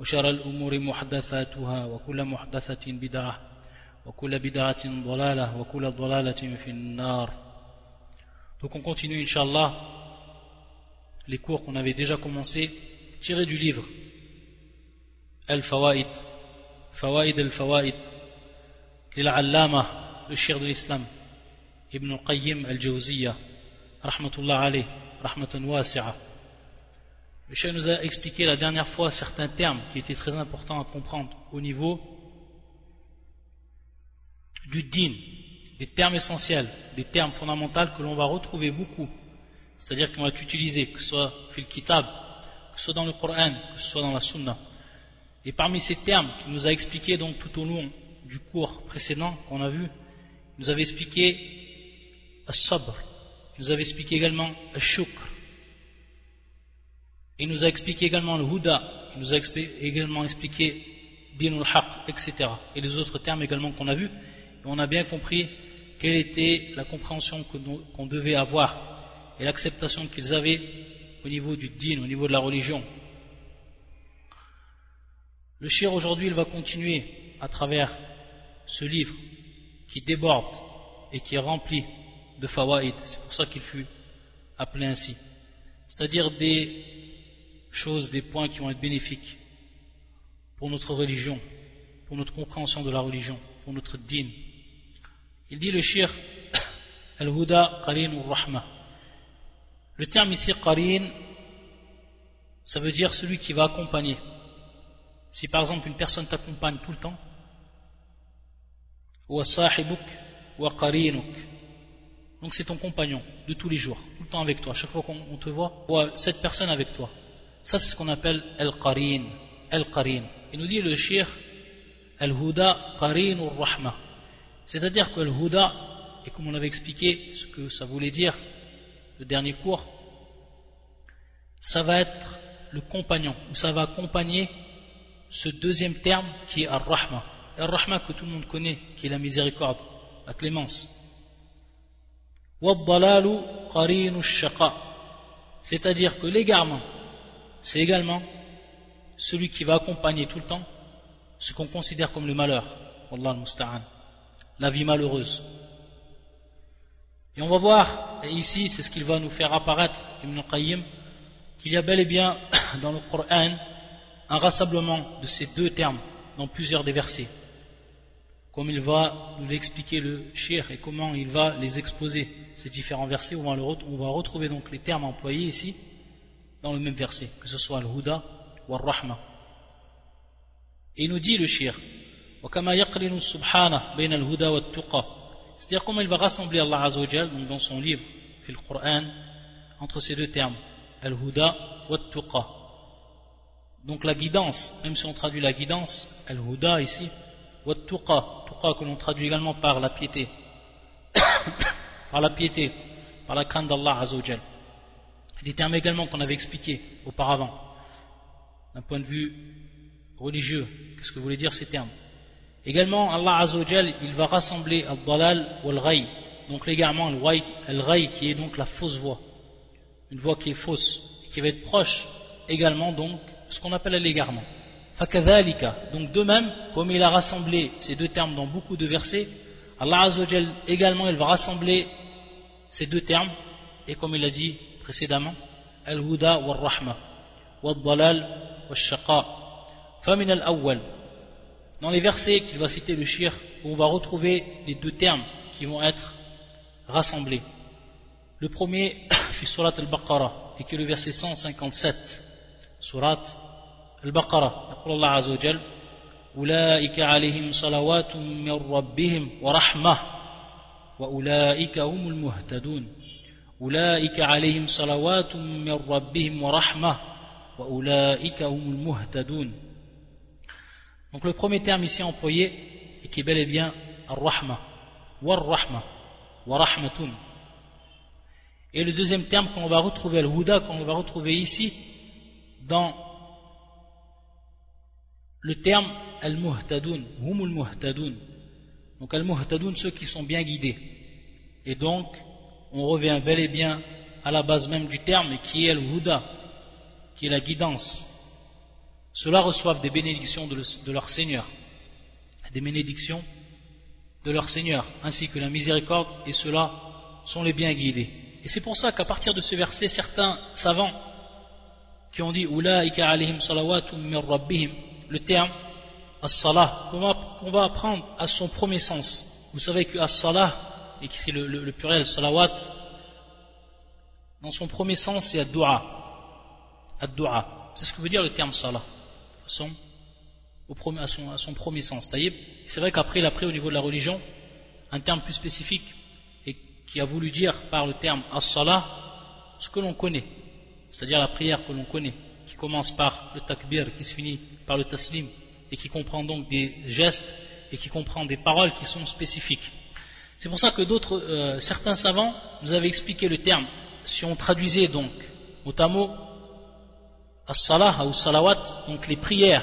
وشر الأمور محدثاتها وكل محدثة بدعة وكل بدعة ضلالة وكل ضلالة في النار Donc on continue Inch'Allah les cours qu'on avait déjà commencé tirés du livre Al-Fawaid Fawaid Al-Fawaid للعلامة le shir de l'islam Ibn al-Qayyim al-Jawziyya rahmatullah alayh rahmatan wasi'a Le chef nous a expliqué la dernière fois certains termes qui étaient très importants à comprendre au niveau du din, des termes essentiels, des termes fondamentaux que l'on va retrouver beaucoup, c'est-à-dire qu'on va utiliser, que ce soit fil kitab, que ce soit dans le Coran, que ce soit dans la Sunna. Et parmi ces termes qu'il nous a expliqué donc tout au long du cours précédent qu'on a vu, il nous avait expliqué as-sabr, il nous avait expliqué également as-shukr, il nous a expliqué également le huda, il nous a également expliqué dinul haq, etc. Et les autres termes également qu'on a vus. On a bien compris quelle était la compréhension qu'on devait avoir et l'acceptation qu'ils avaient au niveau du din, au niveau de la religion. Le shir aujourd'hui, il va continuer à travers ce livre qui déborde et qui est rempli de fawaïd. C'est pour ça qu'il fut appelé ainsi. C'est-à-dire des choses, des points qui vont être bénéfiques pour notre religion, pour notre compréhension de la religion, pour notre din. Il dit le shir Al-Huda Qarin Rahma. Le terme ici Qarin, ça veut dire celui qui va accompagner. Si par exemple une personne t'accompagne tout le temps, ou sahibuk, ou qarinuk, donc c'est ton compagnon de tous les jours, tout le temps avec toi, chaque fois qu'on te voit, ou cette personne avec toi. Ça, c'est ce qu'on appelle Al-Qarin. Al-Qarin. Il nous dit le shir Al-Huda Qarin rahma C'est-à-dire que Al-Huda, et comme on avait expliqué ce que ça voulait dire, le dernier cours, ça va être le compagnon, ou ça va accompagner ce deuxième terme qui est Ar-Rahma. Ar-Rahma que tout le monde connaît, qui est la miséricorde, la clémence. C'est-à-dire que l'égarement, c'est également celui qui va accompagner tout le temps ce qu'on considère comme le malheur, la vie malheureuse. Et on va voir, et ici c'est ce qu'il va nous faire apparaître, Ibn Qayyim, qu'il y a bel et bien dans le Coran un rassemblement de ces deux termes dans plusieurs des versets, comme il va nous l'expliquer le shir et comment il va les exposer, ces différents versets, va, on va retrouver donc les termes employés ici, dans le même verset, que ce soit le huda ou le rahma. Et il nous dit le shir, c'est-à-dire comment il va rassembler Allah Azzawajal, donc dans son livre, le Coran, entre ces deux termes, al-huda wa tuqa. Donc la guidance, même si on traduit la guidance, al-huda ici, wa tuqa, tuqa que l'on traduit également par la piété, par la piété, par la crainte d'Allah Azzawajal des termes également qu'on avait expliqués auparavant, d'un point de vue religieux. Qu'est-ce que voulaient dire ces termes? Également, Allah Azzawajal, il va rassembler al-dalal ou al-ray, donc l'égarement, al-ray, qui est donc la fausse voix, une voix qui est fausse, qui va être proche également donc ce qu'on appelle l'égarement. Fakadhalika, donc de même, comme il a rassemblé ces deux termes dans beaucoup de versets, Allah Azzawajal également, il va rassembler ces deux termes, et comme il a dit précédemment Al-Huda wa Rahma Wal-Dalal Wal-Shaqa Famin al-Awwal Dans les versets qu'il va citer le shir, on va retrouver les deux termes qui vont être rassemblés. Le premier, fait Surat al-Baqarah, et qui est le verset 157. Surat al-Baqarah. يقول الله عز وجل أولئك عليهم صلوات من ربهم ورحمة وأولئك هم المهتدون أولئك عليهم صلوات من ربهم ورحمة وأولئك هم المهتدون Donc le premier terme ici employé, et qui est bel et bien Ar-Rahma, War-Rahma, Wa-Rahmatun. Et le deuxième terme qu'on va retrouver, Al-Huda, qu'on va retrouver ici, dans le terme Al-Muhtadun, Humul Muhtadun. Donc Al-Muhtadun, ceux qui sont bien guidés. Et donc, on revient bel et bien à la base même du terme, qui est Al-Huda, qui est la guidance. Ceux-là reçoivent des bénédictions de, leur Seigneur, des bénédictions de leur Seigneur, ainsi que la miséricorde, et ceux-là sont les bien guidés. Et c'est pour ça qu'à partir de ce verset, certains savants qui ont dit alayhim rabbihim, le terme as-salah, qu'on va, apprendre à son premier sens. Vous savez que as-salah, et qui c'est le, pluriel salawat, dans son premier sens c'est ad-du'a. Ad-du'a. C'est ce que veut dire le terme salah son, au premier, à, son, à, son, premier sens. C'est vrai qu'après il a pris au niveau de la religion un terme plus spécifique et qui a voulu dire par le terme as-salah ce que l'on connaît, c'est-à-dire la prière que l'on connaît, qui commence par le takbir, qui se finit par le taslim et qui comprend donc des gestes et qui comprend des paroles qui sont spécifiques. C'est pour ça que d'autres, euh, certains savants nous avaient expliqué le terme. Si on traduisait donc mot à mot as-salah ou salawat, donc les prières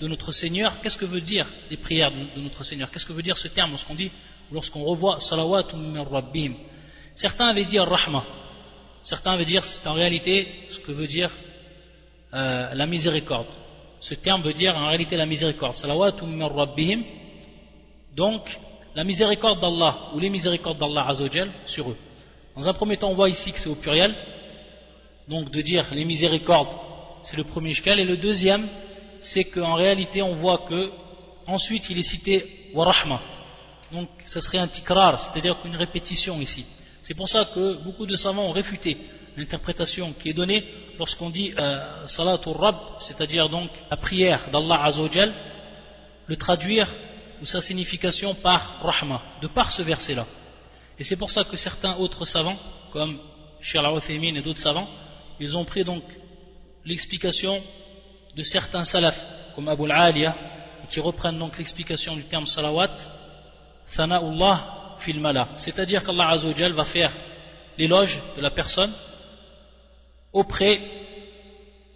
de notre Seigneur, qu'est-ce que veut dire les prières de notre Seigneur? Qu'est-ce que veut dire ce terme lorsqu'on dit, lorsqu'on revoit salawat min rabbihim? Certains avaient dit rahma certains avaient dire c'est en réalité ce que veut dire euh, la miséricorde. Ce terme veut dire en réalité la miséricorde. Salawat min rabbihim, donc la miséricorde d'Allah ou les miséricordes d'Allah azawajal sur eux. Dans un premier temps, on voit ici que c'est au pluriel, donc de dire les miséricordes c'est le premier ishkal. Et le deuxième, c'est qu'en réalité, on voit que ensuite il est cité warahma. Donc, ça serait un tikrar, c'est-à-dire qu'une répétition ici. C'est pour ça que beaucoup de savants ont réfuté l'interprétation qui est donnée lorsqu'on dit euh, salatul rab, c'est-à-dire donc la prière d'Allah Azzawajal, le traduire ou sa signification par rahma, de par ce verset-là. Et c'est pour ça que certains autres savants, comme al et d'autres savants, ils ont pris donc l'explication de certains salafs, comme Abu al-Aliya, qui reprennent donc l'explication du terme salawat, Thana'ullah fil mala. C'est-à-dire qu'Allah Azzawajal va faire l'éloge de la personne auprès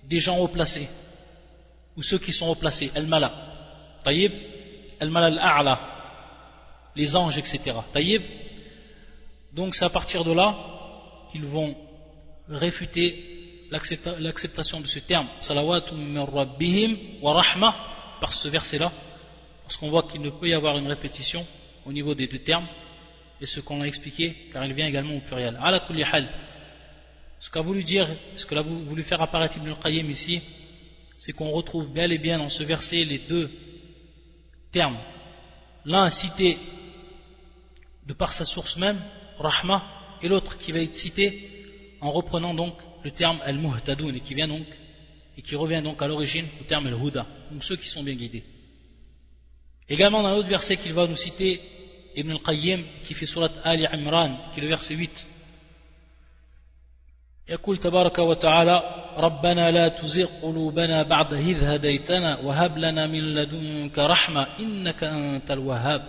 des gens haut placés, ou ceux qui sont haut placés, al-mala. Les anges, etc. Taïb. Donc c'est à partir de là qu'ils vont réfuter l'acceptation de ce terme, min rabbihim wa rahma, par ce verset-là, parce qu'on voit qu'il ne peut y avoir une répétition au niveau des deux termes, et ce qu'on a expliqué, car il vient également au pluriel. Ala kulli. Ce qu'a voulu dire, ce que l'a voulu faire apparaître Ibn al-Qayyim ici, c'est qu'on retrouve bel et bien dans ce verset les deux termes. L'un cité de par sa source même, rahma, et l'autre qui va être cité en reprenant donc le terme al-muhtadoun et qui vient donc et qui revient donc à l'origine au terme al-huda, donc ceux qui sont bien guidés. Également dans l'autre verset qu'il va nous citer Ibn al-Qayyim qui fait surat Ali Imran qui est le verset 8 يقول تبارك وتعالى ربنا لا تزغ قلوبنا بعد إذ هديتنا وهب لنا من لدنك رحمة إنك أنت الوهاب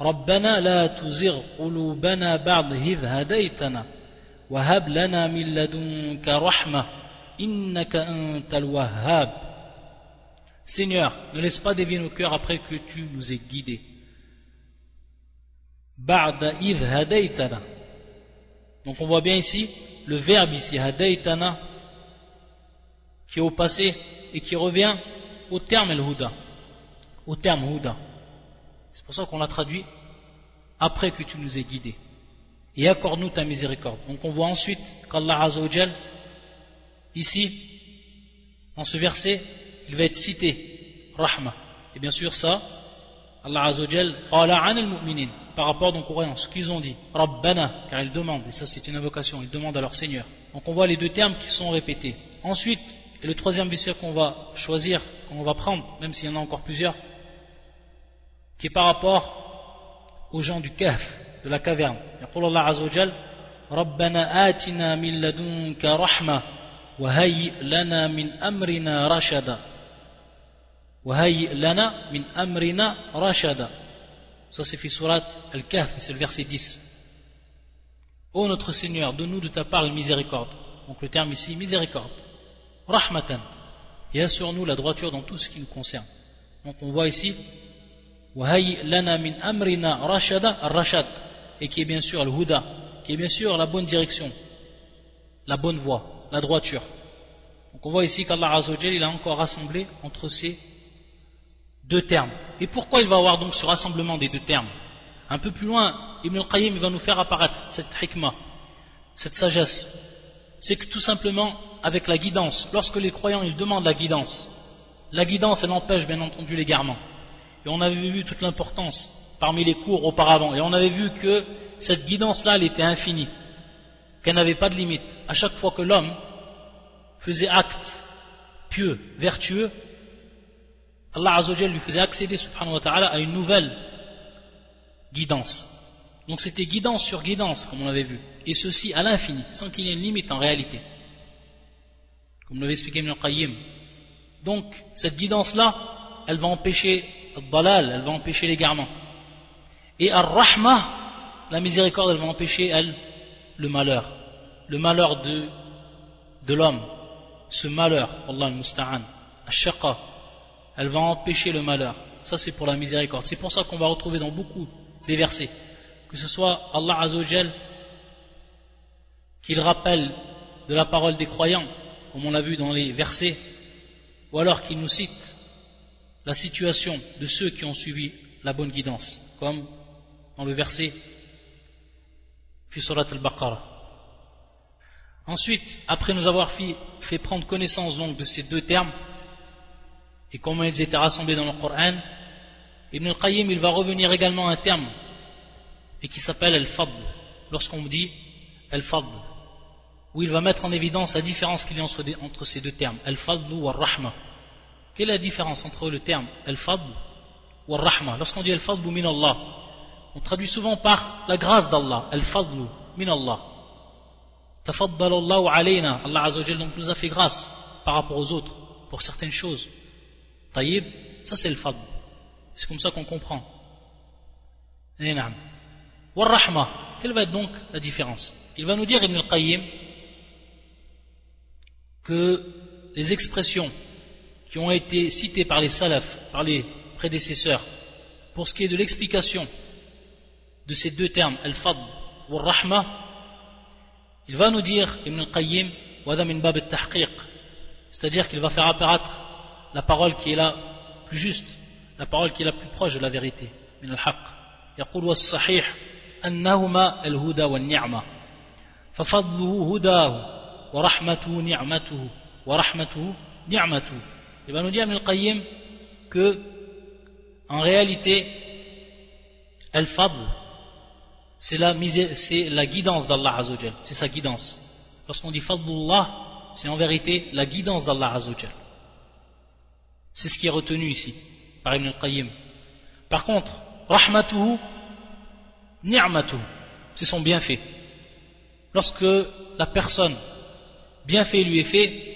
ربنا لا تزغ قلوبنا بعد إذ هديتنا وهب لنا من لدنك رحمة إنك أنت الوهاب Seigneur, ne laisse pas dévier nos cœurs après que tu nous aies guidés. Ba'da idh hadaytana. Donc on voit bien ici le verbe ici, hadaytana, qui est au passé et qui revient au terme el-huda. Au terme huda. C'est pour ça qu'on l'a traduit après que tu nous aies guidés et accorde-nous ta miséricorde. Donc on voit ensuite qu'Allah Azzawajal, ici, dans ce verset, il va être cité, Rahma. Et bien sûr ça, Allah Azzawajal, al-mu'minin, par rapport donc aux croyants, ce qu'ils ont dit, Rabbana, car ils demandent, et ça c'est une invocation, ils demandent à leur Seigneur. Donc on voit les deux termes qui sont répétés. Ensuite, et le troisième verset qu'on va choisir, qu'on va prendre, même s'il y en a encore plusieurs, qui est par rapport aux gens du Kahf, de la caverne. يقول الله عز وجل ربنا آتنا من لدنك رحمة وهيئ لنا من أمرنا رشدا وهيئ لنا من أمرنا رشدا Ça c'est fait surat Al-Kahf, c'est le verset 10. Ô notre Seigneur, donne-nous de ta part la miséricorde. Donc le terme ici, miséricorde. rahmatan. Il y a sur nous la droiture dans tout ce qui nous concerne. Donc on voit ici, lana min amrina rashada rashad, et qui est bien sûr le huda, qui est bien sûr la bonne direction, la bonne voie, la droiture. Donc on voit ici qu'Allah Azzawajal, il a encore rassemblé entre ces deux termes. Et pourquoi il va avoir donc ce rassemblement des deux termes? Un peu plus loin, Ibn al-Qayyim va nous faire apparaître cette hikmah, cette sagesse. C'est que tout simplement, avec la guidance, lorsque les croyants demandent la guidance, la guidance elle empêche bien entendu l'égarement. Et on avait vu toute l'importance parmi les cours auparavant. Et on avait vu que cette guidance-là, elle était infinie, qu'elle n'avait pas de limite. À chaque fois que l'homme faisait acte pieux, vertueux, Allah Azzawajal lui faisait accéder subhanahu wa ta'ala à une nouvelle guidance. Donc c'était guidance sur guidance, comme on l'avait vu. Et ceci à l'infini, sans qu'il y ait une limite en réalité. Comme l'avait expliqué Ibn Qayyim. Donc cette guidance-là, elle va empêcher balal, elle va empêcher l'égarement. Et ar-rahma, la miséricorde, elle va empêcher, elle, le malheur. Le malheur de, de l'homme, ce malheur, Allah al-Musta'an, ash-shaqa, elle va empêcher le malheur. Ça c'est pour la miséricorde. C'est pour ça qu'on va retrouver dans beaucoup des versets, que ce soit Allah Azzawajal qu'il rappelle de la parole des croyants, comme on l'a vu dans les versets, ou alors qu'il nous cite la situation de ceux qui ont suivi la bonne guidance, comme dans le verset fi surat al-Baqarah. Ensuite, après nous avoir fait, prendre connaissance donc de ces deux termes et comment ils étaient rassemblés dans le Coran, Ibn al-Qayyim il va revenir également à un terme et qui s'appelle al-Fadl. Lorsqu'on dit al-Fadl, où il va mettre en évidence la différence qu'il y a entre ces deux termes, al-Fadl ou al-Rahma. Quelle est la différence entre le terme al-Fadl ou al-Rahma Lorsqu'on dit al-Fadl min Allah, on traduit souvent par la grâce d'Allah, al-Fadl min Allah. Allahu alayna, Allah Azzawajal donc nous a fait grâce par rapport aux autres, pour certaines choses. Taïb, ça c'est le fadl. C'est comme ça qu'on comprend. Wa quelle va être donc la différence? Il va nous dire Ibn al-Qayyim que les expressions qui ont été citées par les salafs, par les prédécesseurs, pour ce qui est de l'explication de ces deux termes, al-fadl ou rahma il va nous dire, Ibn al-Qayyim, c'est-à-dire qu'il va faire apparaître la parole qui est la plus juste, la parole qui est la plus proche de la vérité, min al-haq. يقول والصحيح أنهما الهدى والنعمة ففضله هداه ورحمته نعمته ورحمته نعمته il va nous dire Ibn al-Qayyim que en réalité al-fadl c'est la, c'est la guidance d'Allah Azzawajal, c'est sa guidance. Lorsqu'on dit Fadlullah, c'est en vérité la guidance d'Allah Azzawajal. C'est ce qui est retenu ici par Ibn al-Qayyim. Par contre, Rahmatuhu, Ni'matuhu, c'est son bienfait. Lorsque la personne, bienfait lui est fait,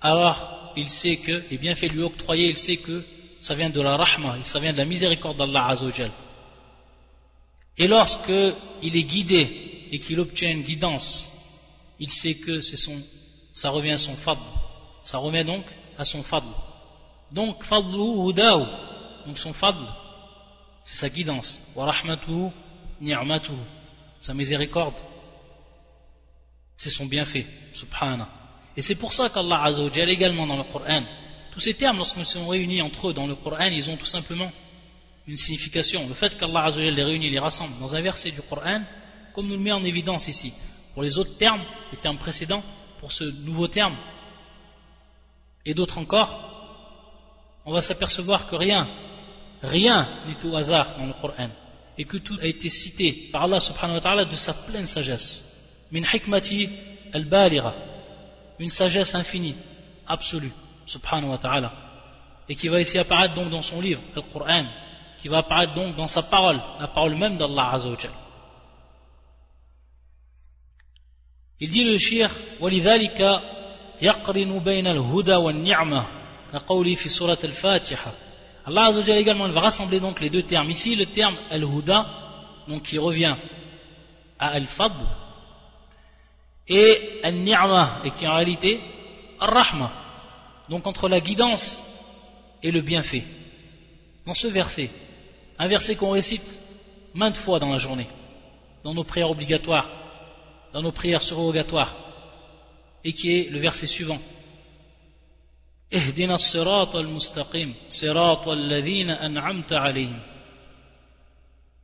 alors il sait que, les bienfaits lui octroyés, il sait que ça vient de la rahma, ça vient de la miséricorde d'Allah Azzawajal. Et lorsque il est guidé et qu'il obtient une guidance, il sait que son, ça revient à son fadl. Ça revient donc à son fadl. Donc, fadlu hudahu, donc son fadl, c'est sa guidance. Wa rahmatuhu ni'matuhu, sa miséricorde, c'est son bienfait, subhana. Et c'est pour ça qu'Allah Azzawajal également dans le Coran, tous ces termes lorsqu'ils sont réunis entre eux dans le Coran, ils ont tout simplement une signification. Le fait qu'Allah les réunit, les rassemble dans un verset du Coran, comme nous le met en évidence ici. Pour les autres termes, les termes précédents, pour ce nouveau terme, et d'autres encore, on va s'apercevoir que rien, rien n'est au hasard dans le Coran, et que tout a été cité par Allah subhanahu wa ta'ala de sa pleine sagesse Min hikmati al-balira, une sagesse infinie, absolue, subhanahu wa ta'ala, et qui va ici apparaître donc dans son livre, le Coran, qui va apparaître donc dans sa parole, la parole même d'Allah Azzawajal. Il dit le shir, وَلِذَلِكَ يَقْرِنُ بَيْنَ الْهُدَى وَالنِّعْمَةِ كقوله في سورة الفاتحة Allah Azzawajal également il va rassembler donc les deux termes ici le terme al-huda donc qui revient à al-fadl et al-ni'ma et qui en réalité al-rahma donc entre la guidance et le bienfait. Dans ce verset un verset qu'on récite maintes fois dans la journée dans nos prières obligatoires dans nos prières surrogatoires et qui est le verset suivant.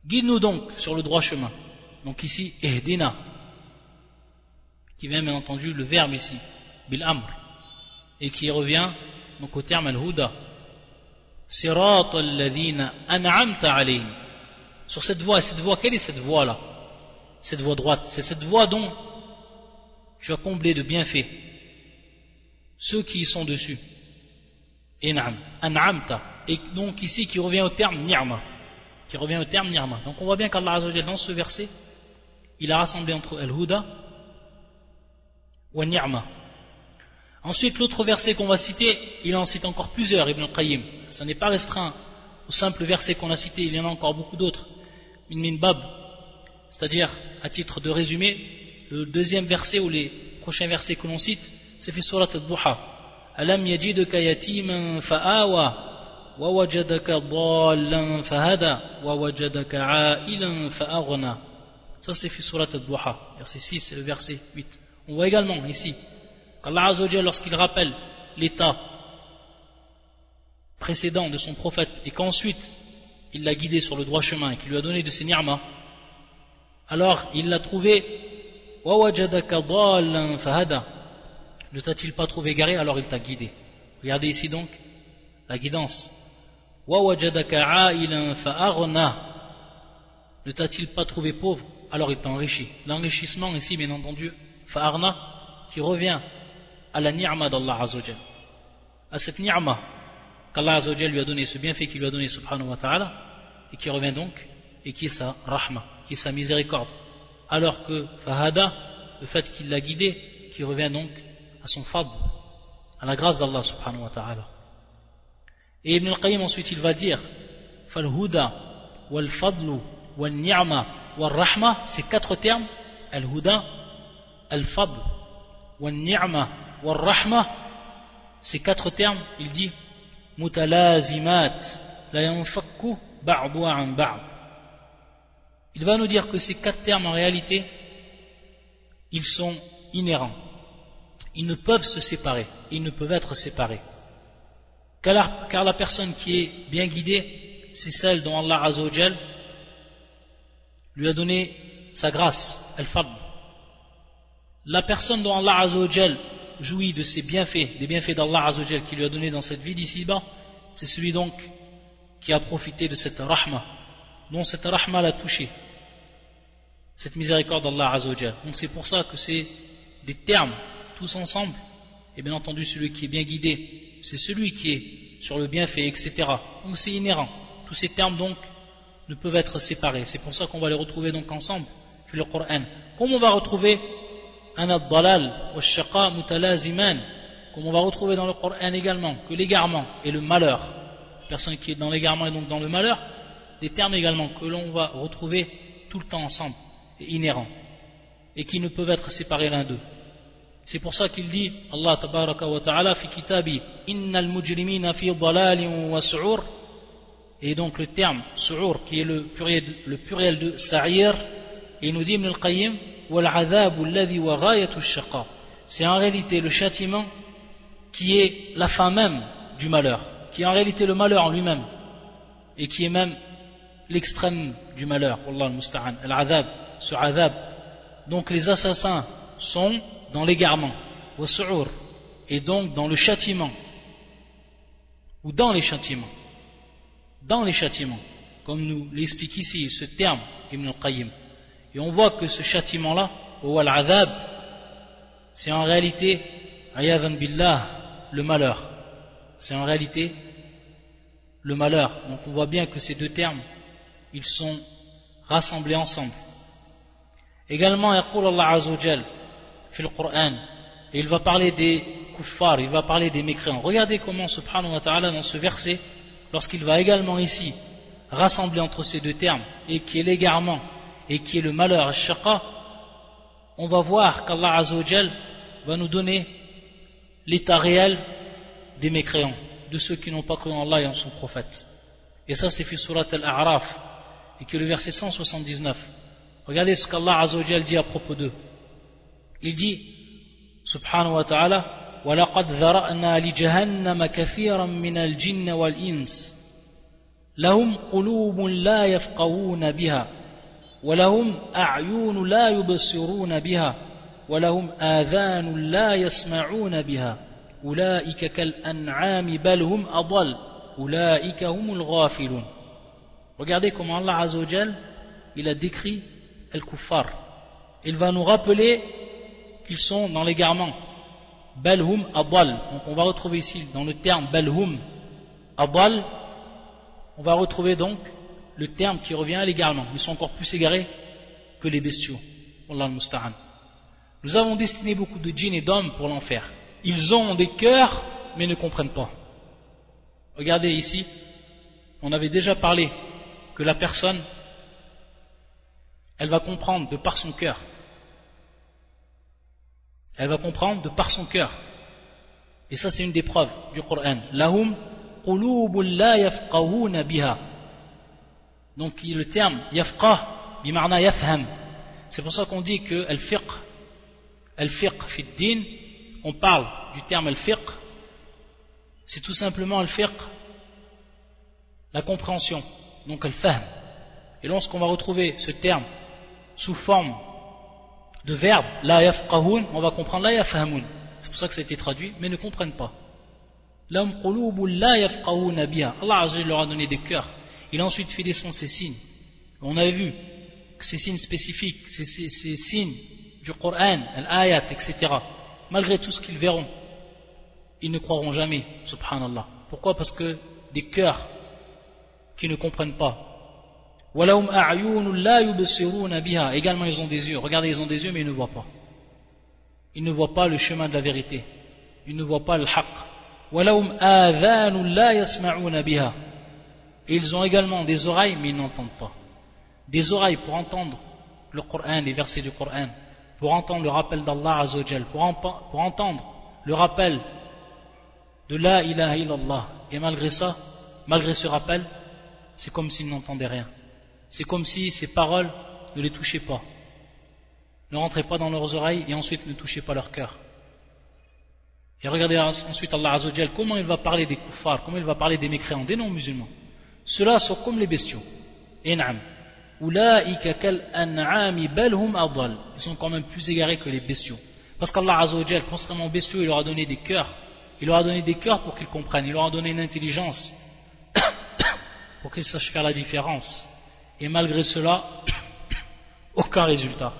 Guide-nous donc sur le droit chemin. Donc ici, ihdina, qui vient bien entendu le verbe ici, bil amr, et qui revient donc au terme al-huda. Sur cette voie, cette voie, quelle est cette voie-là? Cette voie droite, c'est cette voie dont tu as comblé de bienfaits ceux qui y sont dessus. An'amta. Et donc ici qui revient au terme ni'ma. Qui revient au terme ni'ma. Donc on voit bien qu'Allah dans ce verset, il a rassemblé entre al-huda Ensuite, l'autre verset qu'on va citer, il en cite encore plusieurs, Ibn al-Qayyim. Ça n'est pas restreint au simple verset qu'on a cité, il y en a encore beaucoup d'autres. Min min bab, c'est-à-dire, à titre de résumé, le deuxième verset ou les prochains versets que l'on cite, c'est fait surat al-Duha. Alam yajidaka yatiman fa'awa, wa wajadaka dhallan fahada, wa wajadaka a'ilan fa'aghna. Ça c'est fait surat al-Duha, verset 6 le verset 8. On voit également ici qu'Allah Azzawajal, lorsqu'il rappelle l'état précédent de son prophète et qu'ensuite il l'a guidé sur le droit chemin et qu'il lui a donné de ses ni'mas, alors il l'a trouvé ne t'a-t-il pas trouvé garé, alors il t'a guidé. Regardez ici donc la guidance ne t'a-t-il pas trouvé pauvre alors il t'a enrichi. L'enrichissement ici bien entendu fa'arna, qui revient à la ni'ma d'Allah Azzawajal. À cette ni'ma qu'Allah Azzawajal lui a donné, ce bienfait qu'il lui a donné, subhanahu wa ta'ala, et qui revient donc, et qui est sa rahma, qui est sa miséricorde. Alors que fahada, le fait qu'il l'a guidé, qui revient donc à son fadl, à la grâce d'Allah subhanahu wa ta'ala. Et Ibn al-Qayyim ensuite il va dire Fal-Huda, Wal-Fadlu, Wal-Ni'ma, Wal-Rahma, ces quatre termes, Al-Huda, Al-Fadl, Wal-Ni'ma, Wal-Rahma, ces quatre termes, il dit Mutalazimat, La yanfakku ba'du an ba'd. Il va nous dire que ces quatre termes en réalité, ils sont inhérents ils ne peuvent se séparer, ils ne peuvent être séparés. Car la, personne qui est bien guidée, c'est celle dont Allah Azzawajal lui a donné sa grâce, al-fadl. La personne dont Allah Azzawajal jouit de ses bienfaits, des bienfaits d'Allah Azzawajal qu'il lui a donné dans cette vie d'ici-bas, c'est celui donc qui a profité de cette rahma, dont cette rahma l'a touché, cette miséricorde d'Allah Azzawajal. Donc c'est pour ça que c'est des termes tous ensemble, et bien entendu celui qui est bien guidé, c'est celui qui est sur le bienfait, etc. Donc c'est inhérent. Tous ces termes donc ne peuvent être séparés. C'est pour ça qu'on va les retrouver donc ensemble, le Coran. Comme on va retrouver comme on va retrouver dans le Coran également que l'égarement et le malheur, personne qui est dans l'égarement et donc dans le malheur, des termes également que l'on va retrouver tout le temps ensemble, et inhérents, et qui ne peuvent être séparés l'un d'eux. C'est pour ça qu'il dit, Allah tabaraka wa ta'ala, fi kitabi, innal mujrimina fi dalalin wa su'ur, et donc le terme su'ur, qui est le pluriel, le pluriel de sa'ir, il nous dit Ibn al-Qayyim, C'est en réalité le châtiment qui est la fin même du malheur, qui est en réalité le malheur en lui-même, et qui est même l'extrême du malheur, ce. Donc les assassins sont dans l'égarement, et donc dans le châtiment, ou dans les châtiments, dans les châtiments, comme nous l'explique ici ce terme Ibn al-Qayyim. Et on voit que ce châtiment-là, c'est en réalité, billah, le malheur. C'est en réalité le malheur. Donc on voit bien que ces deux termes, ils sont rassemblés ensemble. Également, et il va parler des kuffars, il va parler des mécréants. Regardez comment, subhanahu wa ta'ala, dans ce verset, lorsqu'il va également ici rassembler entre ces deux termes, et qui est l'égarement et qui est le malheur, shaqa, on va voir qu'Allah Azzawajal va nous donner l'état réel des mécréants, de ceux qui n'ont pas cru en Allah et en son prophète. Et ça, c'est fait surat al-A'raf, et que le verset 179. Regardez ce qu'Allah Azzawajal dit à propos d'eux. Il dit, subhanahu wa ta'ala, وَلَقَدْ ذَرَأْنَا لِجَهَنَّمَ كَثِيرًا مِنَ الْجِنَّ وَالْإِنسِ لهم قلوب لا يفقهون بها ولهم أعين لا يبصرون بها ولهم آذان لا يسمعون بها أولئك كالأنعام بل هم أضل أولئك هم الغافلون Regardez comment Allah Azzawajal, il a décrit Al-Kuffar. Il va nous rappeler qu'ils sont dans l'égarement. Balhum Adal. Donc on va retrouver ici dans le terme Balhum Adal, on va retrouver donc le terme qui revient à l'égarement. Ils sont encore plus égarés que les bestiaux. Allah al Nous avons destiné beaucoup de djinns et d'hommes pour l'enfer. Ils ont des cœurs, mais ne comprennent pas. Regardez ici, on avait déjà parlé que la personne, elle va comprendre de par son cœur. Elle va comprendre de par son cœur. Et ça, c'est une des preuves du Coran. Lahum la biha. Donc, le terme yafqah, bimarna yafham. C'est pour ça qu'on dit que al-fiqh, al-fiqh fi din, on parle du terme al-fiqh, c'est tout simplement al-fiqh, la compréhension donc elle fahm. Et lorsqu'on va retrouver ce terme sous forme de verbe, la yafqahun, on va comprendre la yafhamun. C'est pour ça que ça a été traduit, mais ne comprennent pas. Allah leur a donné des cœurs. Il a ensuite fait descendre ces signes. On avait vu que ces signes spécifiques, ces, ces signes du Coran, l'ayat, etc., malgré tout ce qu'ils verront, ils ne croiront jamais, subhanallah. Pourquoi? Parce que des cœurs qui ne comprennent pas. Également, ils ont des yeux. Regardez, ils ont des yeux, mais ils ne voient pas. Ils ne voient pas le chemin de la vérité. Ils ne voient pas le haqq. Et ils ont également des oreilles, mais ils n'entendent pas. Des oreilles pour entendre le Coran, les versets du Coran, pour entendre le rappel d'Allah Azzawajal, pour, pour entendre le rappel de La ilaha illallah. Et malgré ça, malgré ce rappel, c'est comme s'ils n'entendaient rien. C'est comme si ces paroles ne les touchaient pas, ne rentraient pas dans leurs oreilles et ensuite ne touchaient pas leur cœur. Et regardez ensuite Allah Azzawajal, comment il va parler des kuffars, comment il va parler des mécréants, des non-musulmans. Ceux-là sont comme les bestiaux. In'am. Ils sont quand même plus égarés que les bestiaux. Parce qu'Allah Azzawajal, contrairement aux bestiaux, il leur a donné des cœurs. Il leur a donné des cœurs pour qu'ils comprennent. Il leur a donné une intelligence pour qu'ils sachent faire la différence. Et malgré cela, aucun résultat.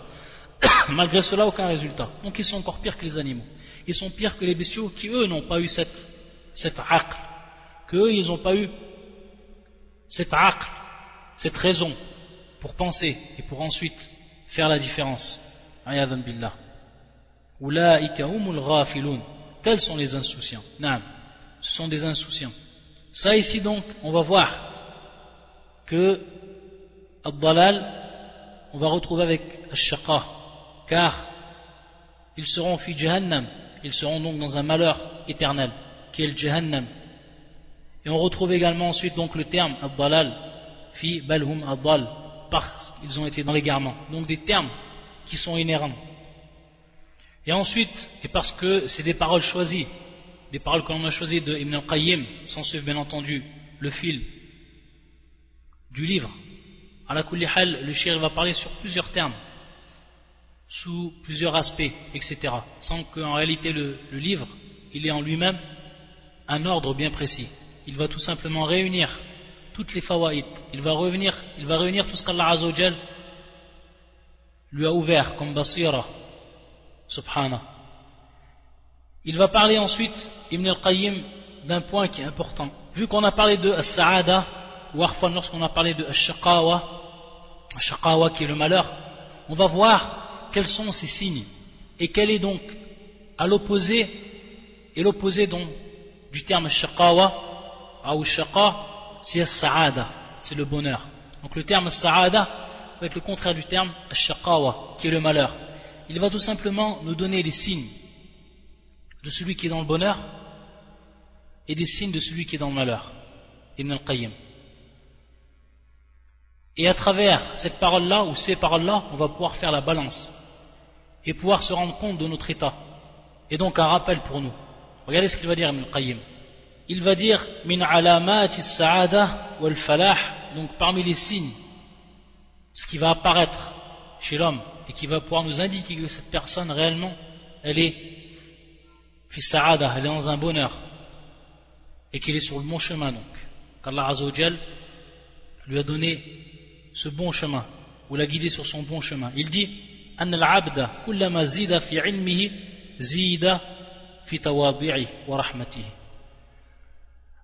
malgré cela, aucun résultat. Donc ils sont encore pires que les animaux. Ils sont pires que les bestiaux qui, eux, n'ont pas eu cette, cette aql. Qu'eux, ils n'ont pas eu cette aql, cette raison pour penser et pour ensuite faire la différence. Ayadan billah. Tels sont les insouciants. Ce sont des insouciants. Ça ici donc, on va voir que Ad-Dalal, on va retrouver avec Ash-Shaqa, car ils seront fi Jahannam, ils seront donc dans un malheur éternel, qui est le Jahannam. Et on retrouve également ensuite donc le terme Ad-Dalal, fi Balhum Ad-Dal, parce qu'ils ont été dans l'égarement. Donc des termes qui sont inhérents. Et ensuite, et parce que c'est des paroles choisies, des paroles que l'on a choisies de Ibn al-Qayyim, sans suivre bien entendu le fil du livre. À la le shir va parler sur plusieurs termes, sous plusieurs aspects, etc. Sans qu'en réalité le, livre, il est en lui-même un ordre bien précis. Il va tout simplement réunir toutes les fawaïd. Il va revenir, il va réunir tout ce qu'Allah Azzawajal lui a ouvert comme basira. Subhana. Il va parler ensuite, Ibn al-Qayyim, d'un point qui est important. Vu qu'on a parlé de as-sa'ada, ou lorsqu'on a parlé de shaqawa, shaqawa qui est le malheur, on va voir quels sont ces signes et quel est donc à l'opposé Et l'opposé du terme shaqawa, ou shaqa, c'est sa'ada, c'est le bonheur. Donc le terme sa'ada va être le contraire du terme shaqawa, qui est le malheur. Il va tout simplement nous donner les signes de celui qui est dans le bonheur et des signes de celui qui est dans le malheur. Ibn al-Qayyim. Et à travers cette parole-là, ou ces paroles-là, on va pouvoir faire la balance et pouvoir se rendre compte de notre état. Et donc un rappel pour nous. Regardez ce qu'il va dire Ibn al-Qayyim il va dire min alamat saada wal falah donc parmi les signes ce qui va apparaître chez l'homme et qui va pouvoir nous indiquer que cette personne réellement elle est fi saada elle est dans un bonheur et qu'il est sur le bon chemin donc. qu'Allah azawajal lui a donné ce bon chemin ou l'a guidé sur son bon chemin. Il dit an al abda kullama zida fi ilmihi zida fi tawadi'i wa rahmatihi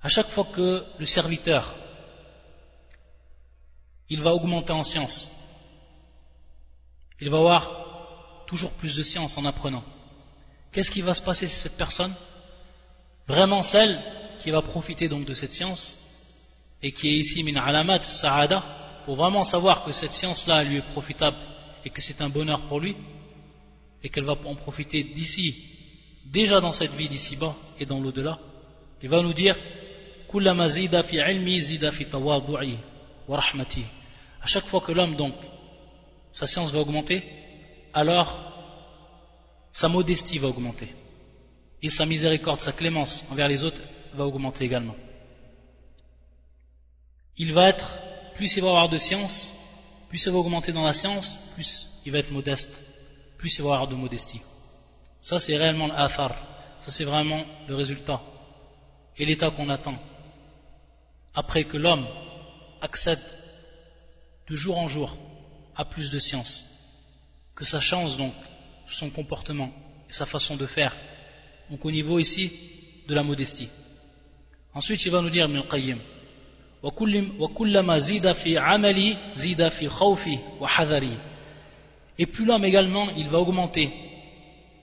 à chaque fois que le serviteur il va augmenter en science il va avoir toujours plus de science en apprenant. Qu'est-ce qui va se passer si cette personne vraiment celle qui va profiter donc de cette science et qui est ici alamat sa'ada pour vraiment savoir que cette science-là lui est profitable et que c'est un bonheur pour lui et qu'elle va en profiter d'ici, déjà dans cette vie d'ici-bas et dans l'au-delà, il va nous dire à chaque fois que l'homme donc sa science va augmenter alors sa modestie va augmenter et sa miséricorde, sa clémence envers les autres va augmenter également il va être plus il va avoir de science plus il va augmenter dans la science, plus il va être modeste, plus il va avoir de modestie. Ça, c'est réellement l'athar. Ça, c'est vraiment le résultat et l'état qu'on attend. Après que l'homme accède de jour en jour à plus de science, que ça change donc son comportement et sa façon de faire. Donc au niveau ici de la modestie. Ensuite, il va nous dire, Ibn Qayyim, et plus l'homme également, il va augmenter.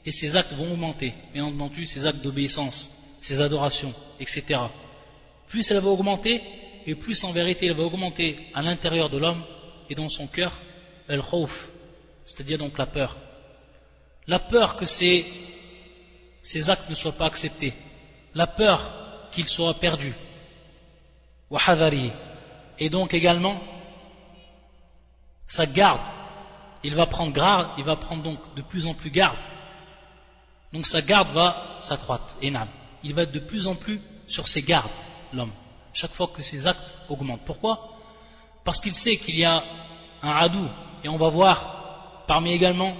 Et ses actes vont augmenter. Bien entendu, ses actes d'obéissance, ses adorations, etc. Plus elle va augmenter, et plus en vérité elle va augmenter à l'intérieur de l'homme et dans son cœur, el khawf, c'est-à-dire donc la peur. La peur que ses, ses actes ne soient pas acceptés. La peur qu'il soit perdu et donc également sa garde. Il va prendre garde il va prendre donc de plus en plus garde. Donc sa garde va s'accroître. Il va être de plus en plus sur ses gardes l'homme chaque fois que ses actes augmentent pourquoi? Parce qu'il sait qu'il y a un hadou et on va voir parmi également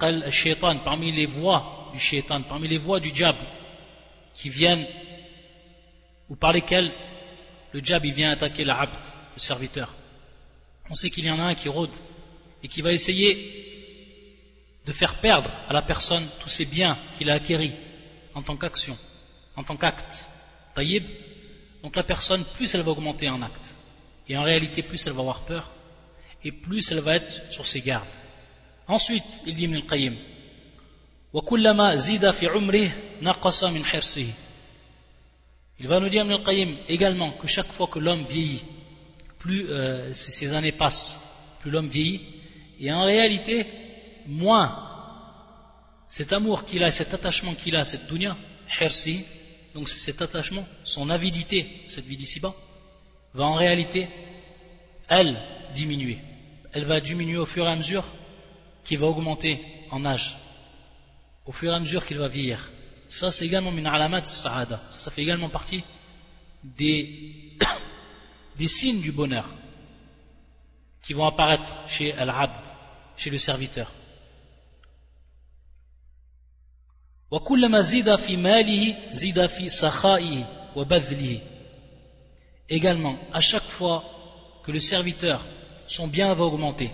al-shaytan parmi les voies du shaitan parmi les voies du diable qui viennent ou par lesquelles le diable vient attaquer l'abd, le serviteur. On sait qu'il y en a un qui rôde et qui va essayer de faire perdre à la personne tous ses biens qu'il a acquéris en tant qu'action, en tant qu'acte. Taïb, donc la personne, plus elle va augmenter en acte. Et en réalité, plus elle va avoir peur et plus elle va être sur ses gardes. Ensuite, il dit Ibn al-Qayyim, وكلما زيد في عمره نقص من حرصه il va nous dire, Ibn Qayyim, également, que chaque fois que l'homme vieillit, plus euh, ces années passent, plus l'homme vieillit, et en réalité, moins cet amour qu'il a, cet attachement qu'il a cette dunya, hersi, donc cet attachement, son avidité, cette vie d'ici-bas, va en réalité, elle, diminuer. Elle va diminuer au fur et à mesure qu'il va augmenter en âge, au fur et à mesure qu'il va vieillir. Ça, c'est également une alamat. Ça, ça fait également partie des, des signes du bonheur qui vont apparaître chez Al-Abd, chez le serviteur. Également, à chaque fois que le serviteur, son bien va augmenter,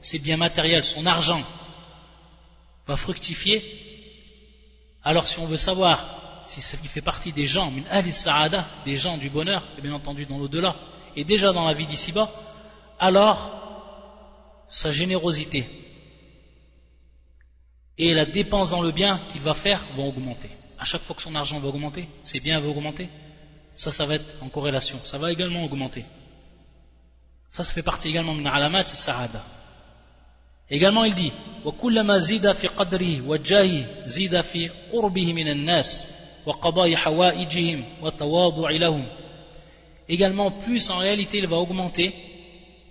ses biens matériels, son argent va fructifier, alors si on veut savoir si il fait partie des gens, des gens du bonheur, et bien entendu dans l'au-delà, et déjà dans la vie d'ici-bas, alors sa générosité et la dépense dans le bien qu'il va faire vont augmenter. à chaque fois que son argent va augmenter, ses biens vont augmenter, ça, ça va être en corrélation, ça va également augmenter. Ça, ça fait partie également de alamat sa'ada. Également, il dit وكلما زيد في قدره وجاهه زيد في قربه من الناس وقضاء حوائجهم وتواضع لهم Également, plus en réalité il va augmenter,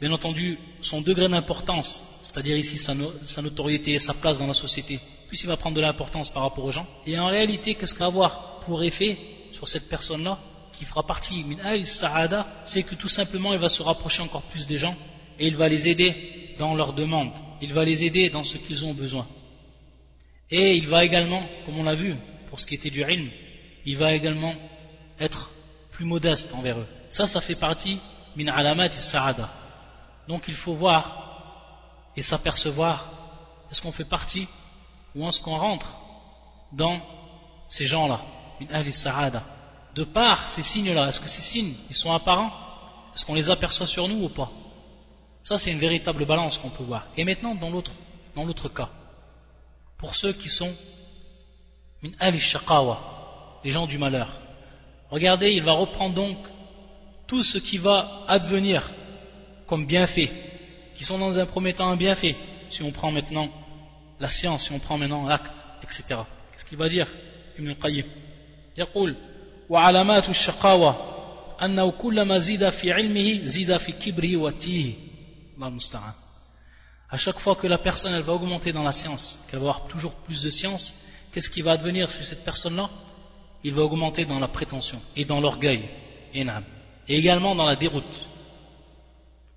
bien entendu, son degré d'importance, c'est-à-dire ici sa, notoriété et sa place dans la société, plus il va prendre de l'importance par rapport aux gens. Et en réalité, qu'est-ce qu'il va avoir pour effet sur cette personne-là qui fera partie min al-sa'ada, c'est que tout simplement il va se rapprocher encore plus des gens et il va les aider dans leurs demandes, il va les aider dans ce qu'ils ont besoin. Et il va également, comme on l'a vu pour ce qui était du ilm, il va également être plus modeste envers eux. Ça, ça fait partie min alamat sa'ada. Donc il faut voir et s'apercevoir est-ce qu'on fait partie ou est-ce qu'on rentre dans ces gens-là, de par ces signes-là, est-ce que ces signes, ils sont apparents? Est-ce qu'on les aperçoit sur nous ou pas? Ça, c'est une véritable balance qu'on peut voir. Et maintenant, dans l'autre, dans l'autre cas, pour ceux qui sont min les gens du malheur. Regardez, il va reprendre donc tout ce qui va advenir comme bienfait, qui sont dans un premier temps un bienfait. Si on prend maintenant la science, si on prend maintenant l'acte, etc. Qu'est-ce qu'il va dire Ibn Qayyim وعلامات الشقاوة أنه كلما زيد في علمه زيد في كبره وتيه الله المستعان à chaque fois que la personne elle va augmenter dans la science, qu'elle va avoir toujours plus de science, qu'est-ce qui va advenir sur cette personne-là Il va augmenter dans la prétention et dans l'orgueil, et également dans la déroute.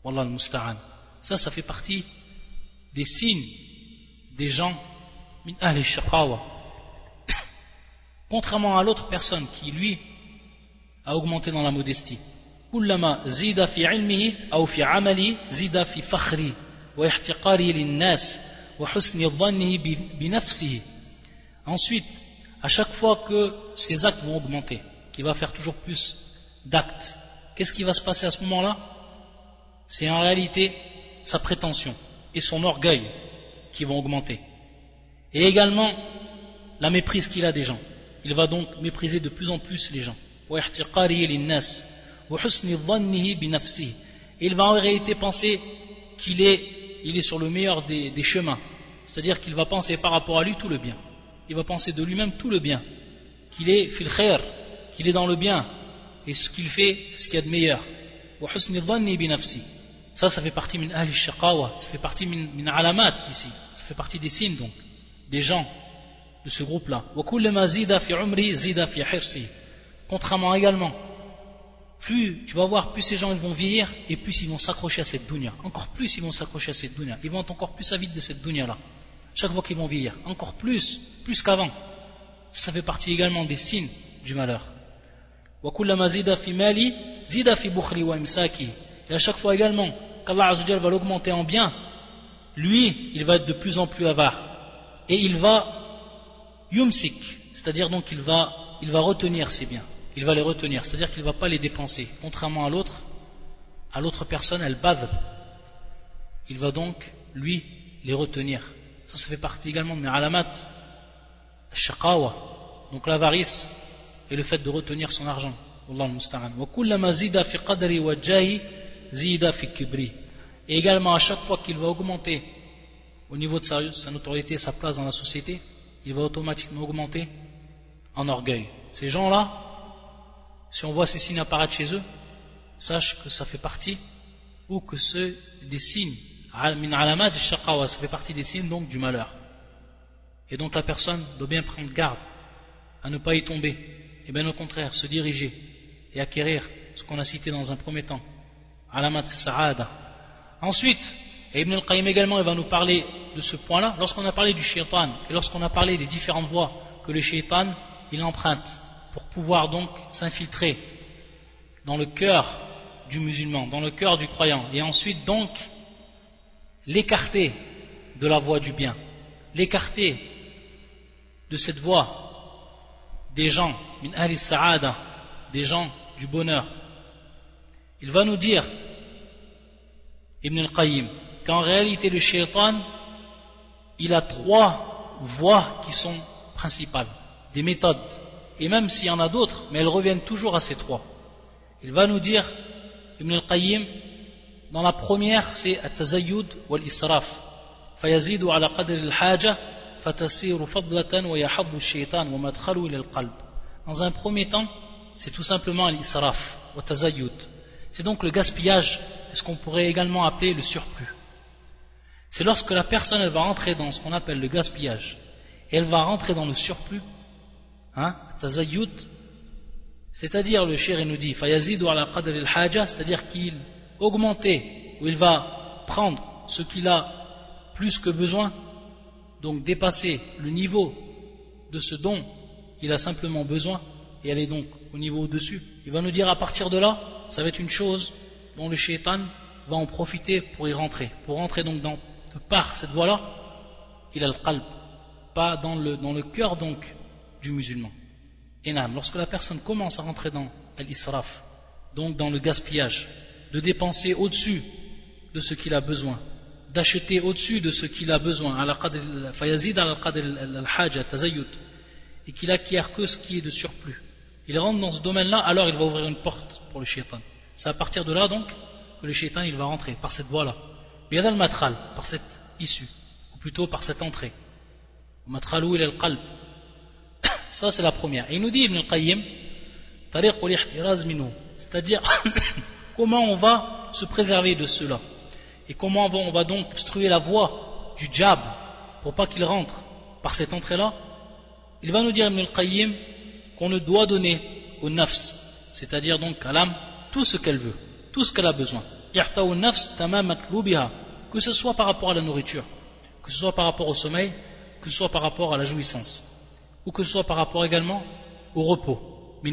Wallah al-musta'an. Ça, ça fait partie des signes des gens min Contrairement à l'autre personne qui, lui, a augmenté dans la modestie. Ensuite, à chaque fois que ses actes vont augmenter, qu'il va faire toujours plus d'actes, qu'est-ce qui va se passer à ce moment-là? C'est en réalité sa prétention et son orgueil qui vont augmenter. Et également la méprise qu'il a des gens il va donc mépriser de plus en plus les gens. il va en réalité penser qu'il est, il est sur le meilleur des, chemins. C'est-à-dire qu'il va penser par rapport à lui tout le bien. Il va penser de lui-même tout le bien. Qu'il est fil qu'il est dans le bien. Et ce qu'il fait, c'est ce qu'il y a de meilleur. Ça, ça fait partie min ça fait partie min alamat ici. Ça fait partie des signes donc, des gens de ce groupe-là. Contrairement également, plus tu vas voir, plus ces gens ils vont vieillir et plus ils vont s'accrocher à cette dunya. Encore plus ils vont s'accrocher à cette dunya. Ils vont encore plus avides de cette dunya-là. Chaque fois qu'ils vont vieillir. Encore plus, plus qu'avant. Ça fait partie également des signes du malheur. Et à chaque fois également qu'Allah va l'augmenter en bien, lui, il va être de plus en plus avare. Et il va yumsik, c'est-à-dire donc il va, il va retenir ses biens, il va les retenir, c'est-à-dire qu'il ne va pas les dépenser, contrairement à l'autre, à l'autre personne, elle bave, il va donc, lui, les retenir. Ça, ça fait partie également de alamat, shaqawa, donc l'avarice et le fait de retenir son argent. Et également, à chaque fois qu'il va augmenter au niveau de sa, sa notoriété, sa place dans la société, il va automatiquement augmenter en orgueil. Ces gens-là, si on voit ces signes apparaître chez eux, sache que ça fait partie, ou que c'est des signes, ça fait partie des signes donc du malheur. Et donc la personne doit bien prendre garde à ne pas y tomber, et bien au contraire, se diriger et acquérir ce qu'on a cité dans un premier temps, alamat sa'ada. Ensuite, et Ibn al-Qayyim également, va nous parler de ce point-là, lorsqu'on a parlé du shaitan et lorsqu'on a parlé des différentes voies que le shaitan emprunte pour pouvoir donc s'infiltrer dans le cœur du musulman, dans le cœur du croyant, et ensuite donc l'écarter de la voie du bien, l'écarter de cette voie des gens, des gens du bonheur. Il va nous dire, Ibn al-Qayyim, qu'en réalité le shaitan il a trois voies qui sont principales, des méthodes. Et même s'il y en a d'autres, mais elles reviennent toujours à ces trois. Il va nous dire, Ibn al-Qayyim, dans la première, c'est at-tazayyud wal-israf. فيزيد على قدر الحاجة فتسير فضلة ويحب الشيطان ومدخله إلى القلب. Dans un premier temps, c'est tout simplement l'israf, wa tazayyud. c'est donc le gaspillage, ce qu'on pourrait également appeler le surplus. C'est lorsque la personne va rentrer dans ce qu'on appelle le gaspillage, et elle va rentrer dans le surplus, hein, c'est-à-dire le shir nous dit, ala c'est-à-dire qu'il augmentait, ou il va prendre ce qu'il a plus que besoin, donc dépasser le niveau de ce dont il a simplement besoin, et aller donc au niveau au-dessus. Il va nous dire à partir de là, ça va être une chose dont le shaitan va en profiter pour y rentrer. Pour rentrer donc dans, par cette voie-là, il a le qalb, pas dans le, dans le cœur donc du musulman. Et lorsque la personne commence à rentrer dans l'israf, donc dans le gaspillage, de dépenser au-dessus de ce qu'il a besoin, d'acheter au-dessus de ce qu'il a besoin, et qu'il acquiert que ce qui est de surplus. Il rentre dans ce domaine-là, alors il va ouvrir une porte pour le shaitan. C'est à partir de là donc que le shaitan il va rentrer, par cette voie-là. Bien al-matral, par cette issue, ou plutôt par cette entrée. Matralou il le qalb? Ça c'est la première. Et il nous dit Ibn al-Qayyim, c'est-à-dire comment on va se préserver de cela? Et comment on va donc obstruer la voie du diable pour pas qu'il rentre par cette entrée-là? Il va nous dire Ibn al-Qayyim qu'on ne doit donner au nafs, c'est-à-dire donc à l'âme, tout ce qu'elle veut, tout ce qu'elle a besoin. Que ce soit par rapport à la nourriture, que ce soit par rapport au sommeil, que ce soit par rapport à la jouissance, ou que ce soit par rapport également au repos. Tout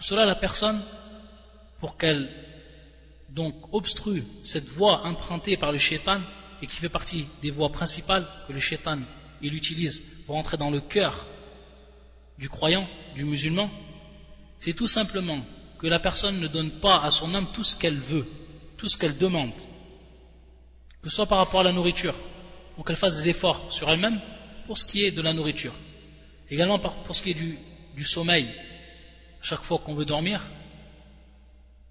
cela, la personne, pour qu'elle donc obstrue cette voie empruntée par le shaitan et qui fait partie des voies principales que le shaitan il utilise pour entrer dans le cœur du croyant, du musulman, c'est tout simplement que la personne ne donne pas à son âme tout ce qu'elle veut, tout ce qu'elle demande, que ce soit par rapport à la nourriture, donc qu'elle fasse des efforts sur elle-même pour ce qui est de la nourriture, également pour ce qui est du, du sommeil, chaque fois qu'on veut dormir,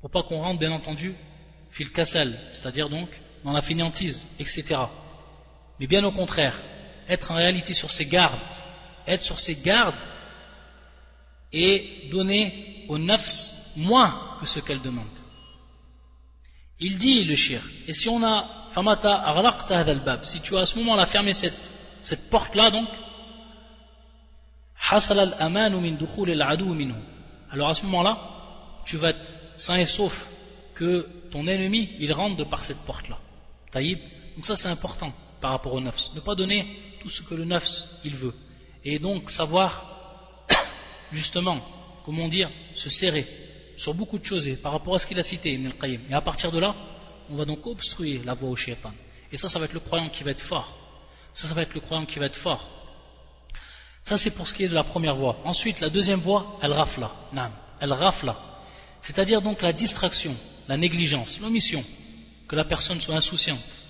pour pas qu'on rentre bien entendu fil cassel, c'est-à-dire donc dans la fainéantise, etc. Mais bien au contraire, être en réalité sur ses gardes, être sur ses gardes et donner aux nafs moins que ce qu'elle demande. Il dit le shir, et si on a famata si tu as à ce moment-là fermé cette, cette porte-là donc, alors à ce moment-là, tu vas être sain et sauf que ton ennemi, il rentre de par cette porte-là. Taïb. Donc ça c'est important par rapport au nafs. Ne pas donner tout ce que le nafs il veut. Et donc savoir justement, comment dire, se serrer sur beaucoup de choses par rapport à ce qu'il a cité, Ibn al-Qayyim. Et à partir de là, on va donc obstruer la voie au shaitan. Et ça, ça va être le croyant qui va être fort. Ça, ça va être le croyant qui va être fort. Ça, c'est pour ce qui est de la première voie. Ensuite, la deuxième voie, al-rafla. Al-rafla. C'est-à-dire donc la distraction, la négligence, l'omission, que la personne soit insouciante.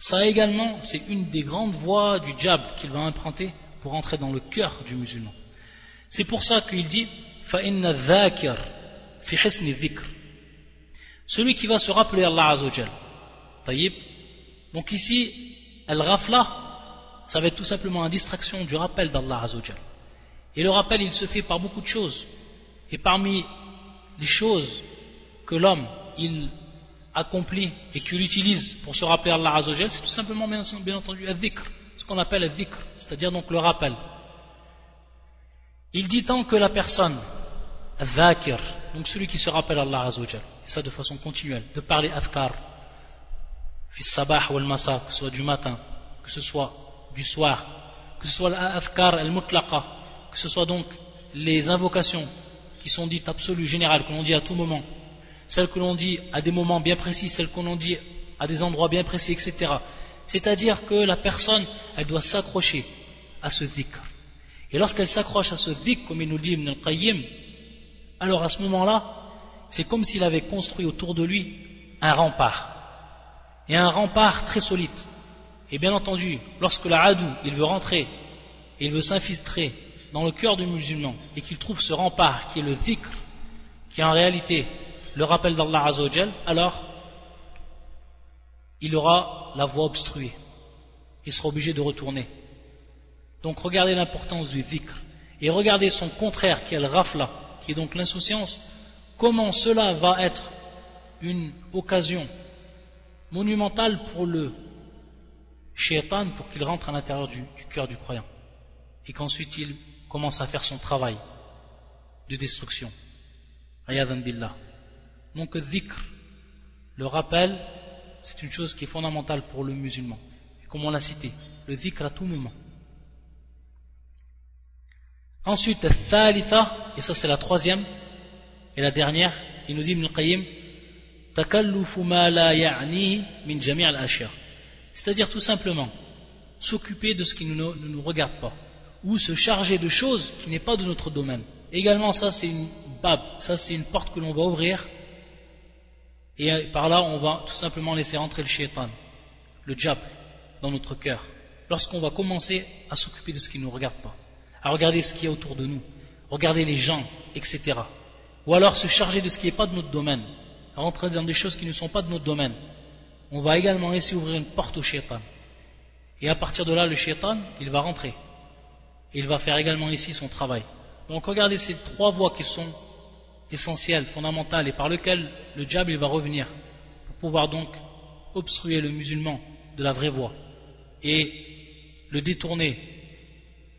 Ça également, c'est une des grandes voies du diable qu'il va emprunter pour entrer dans le cœur du musulman. C'est pour ça qu'il dit celui qui va se rappeler Allah Azzawajal. Donc ici, al-rafla, ça va être tout simplement une distraction du rappel d'Allah Azzawajal. Et le rappel, il se fait par beaucoup de choses. Et parmi les choses que l'homme, il accomplit et qu'il utilise pour se rappeler Allah Azzawajal, c'est tout simplement, bien, entendu, al-dhikr, ce qu'on appelle al-dhikr, c'est-à-dire donc le rappel. Il dit tant que la personne, donc celui qui se rappelle Allah Azzawajal, et ça de façon continuelle, de parler adhkar, fi sabah ou al-masa, que ce soit du matin, que ce soit du soir, que ce soit l'adhkar al-mutlaqa, que ce soit donc les invocations qui sont dites absolues, générales, que l'on dit à tout moment, celles que l'on dit à des moments bien précis, celles que l'on dit à des endroits bien précis, etc. C'est-à-dire que la personne, elle doit s'accrocher à ce dhikr. Et lorsqu'elle s'accroche à ce dhikr, comme il nous dit Ibn al-Qayyim, alors à ce moment-là, c'est comme s'il avait construit autour de lui un rempart. Et un rempart très solide. Et bien entendu, lorsque la hadou, il veut rentrer, il veut s'infiltrer dans le cœur du musulman, et qu'il trouve ce rempart qui est le dhikr, qui est en réalité le rappel d'Allah Azzawajal, alors il aura la voie obstruée. Il sera obligé de retourner. Donc regardez l'importance du dhikr. Et regardez son contraire qui est le rafla, qui est donc l'insouciance. Comment cela va être une occasion monumentale pour le shaitan pour qu'il rentre à l'intérieur du, cœur du croyant. Et qu'ensuite il commence à faire son travail de destruction. billah. Donc dhikr, le rappel, c'est une chose qui est fondamentale pour le musulman. Et comme on l'a cité, le dhikr à tout moment. Ensuite, thalitha, et ça c'est la troisième et la dernière, il nous dit Ibn Qayyim, c'est-à-dire tout simplement s'occuper de ce qui ne nous, regarde pas ou se charger de choses qui n'est pas de notre domaine. Également, ça c'est une bab, ça c'est une porte que l'on va ouvrir et euh, par là on va tout simplement laisser entrer le shaitan, le diable dans notre cœur. Lorsqu'on va commencer à s'occuper de ce qui ne nous regarde pas, à regarder ce qui est autour de nous, regarder les gens, etc. Ou alors se charger de ce qui n'est pas de notre domaine, rentrer dans des choses qui ne sont pas de notre domaine. On va également essayer d'ouvrir une porte au shaitan. Et à partir de là, le shaitan, il va rentrer. il va faire également ici son travail. Donc regardez ces trois voies qui sont essentielles, fondamentales, et par lesquelles le diable il va revenir pour pouvoir donc obstruer le musulman de la vraie voie et le détourner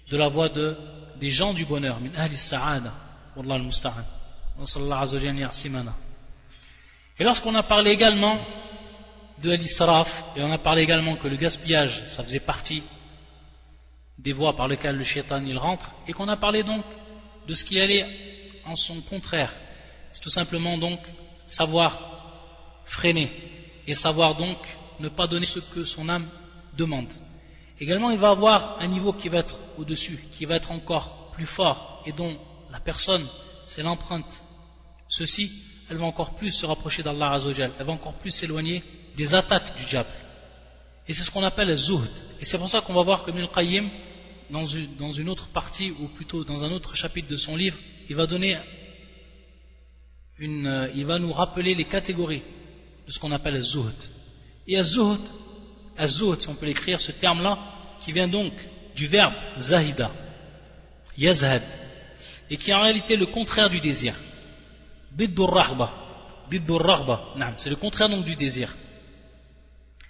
de la voie de, des gens du bonheur. Min al-musta'an. Et lorsqu'on a parlé également de l'israf, et on a parlé également que le gaspillage, ça faisait partie des voies par lesquelles le shaitan il rentre, et qu'on a parlé donc de ce qui allait en son contraire, c'est tout simplement donc savoir freiner, et savoir donc ne pas donner ce que son âme demande. Également, il va avoir un niveau qui va être au-dessus, qui va être encore plus fort, et dont la personne, c'est l'empreinte. Ceci, elle va encore plus se rapprocher d'Allah Azzawajal, elle va encore plus s'éloigner des attaques du diable. Et c'est ce qu'on appelle le zuhd. Et c'est pour ça qu'on va voir que Ibn Qayyim, dans une, autre partie, ou plutôt dans un autre chapitre de son livre, il va euh, nous rappeler les catégories de ce qu'on appelle le. Et le zuhd, si on peut l'écrire, ce terme-là, qui vient donc du verbe zahida, yazhad, et qui est en réalité le contraire du désir c'est le contraire donc du désir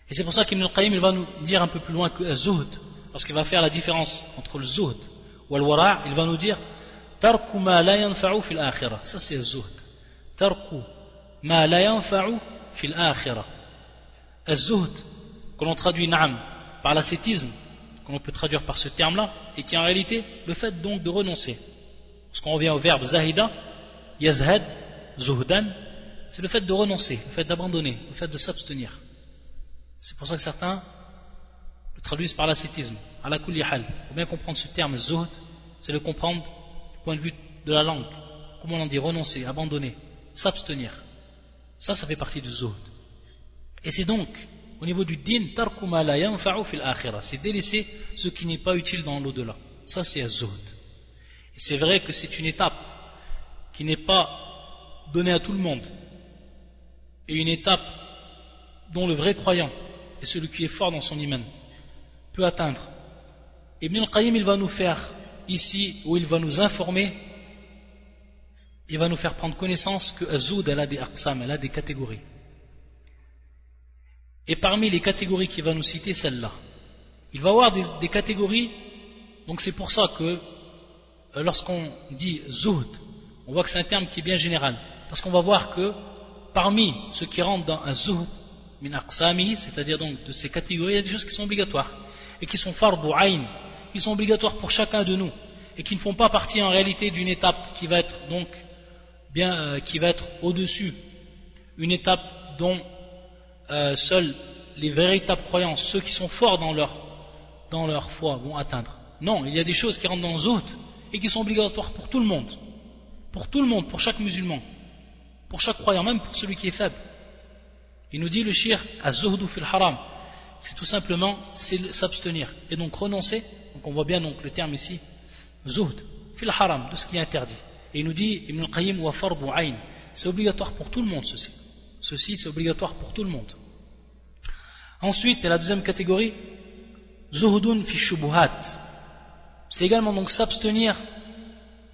et c'est pour ça qu'Ibn al-Qayyim va nous dire un peu plus loin que zuhd parce qu'il va faire la différence entre le zuhd ou le wara' il va nous dire tarku ma la yanfa'u fil akhirah. Ça c'est le zuhd. Tarku ma la yanfa'u fil akhirah. Le zuhd que l'on traduit na'am par l'ascétisme qu'on peut traduire par ce terme là et qui est en réalité le fait donc de renoncer? Parce qu'on revient au verbe zahida yazhad zuhdan, c'est le fait de renoncer, le fait d'abandonner, le fait de s'abstenir. C'est pour ça que certains traduisent par l'ascétisme. À la hal. Pour bien comprendre ce terme zuhd, c'est le comprendre du point de vue de la langue. Comment on dit renoncer, abandonner, s'abstenir. Ça, ça fait partie du zuhd. Et c'est donc, au niveau du din, tarkuma la fil. C'est délaisser ce qui n'est pas utile dans l'au-delà. Ça, c'est zuhd. Et c'est vrai que c'est une étape qui n'est pas donné à tout le monde et une étape dont le vrai croyant et celui qui est fort dans son iman peut atteindre. Ibn al-Qayyim il va nous faire ici où il va nous informer il va nous faire prendre connaissance que Azoud elle a des aqsam, elle a des catégories. Et parmi les catégories qu'il va nous citer, celle-là. Il va avoir des, catégories, donc c'est pour ça que euh, lorsqu'on dit Zoud, on voit que c'est un terme qui est bien général. Parce qu'on va voir que parmi ceux qui rentrent dans un zuhd min aqsami, c'est-à-dire donc de ces catégories, il y a des choses qui sont obligatoires et qui sont fardu ayn, qui sont obligatoires pour chacun de nous et qui ne font pas partie en réalité d'une étape qui va être donc bien euh, qui va être au-dessus, une étape dont euh, seuls les véritables croyants, ceux qui sont forts dans leur dans leur foi vont atteindre. Non, il y a des choses qui rentrent dans zuhd et qui sont obligatoires pour tout le monde. Pour tout le monde, pour chaque musulman pour chaque croyant, même pour celui qui est faible. Il nous dit le shir az-zuhdu fil haram, c'est tout simplement s'abstenir. Et donc renoncer, donc on voit bien donc le terme ici, zuhd, fil haram, de ce qui est interdit. Et il nous dit, Ibn al-Qayyim wa fardu ayn, c'est obligatoire pour tout le monde ceci. Ceci c'est obligatoire pour tout le monde. Ensuite, la deuxième catégorie, zuhdun fi shubuhat. C'est également donc s'abstenir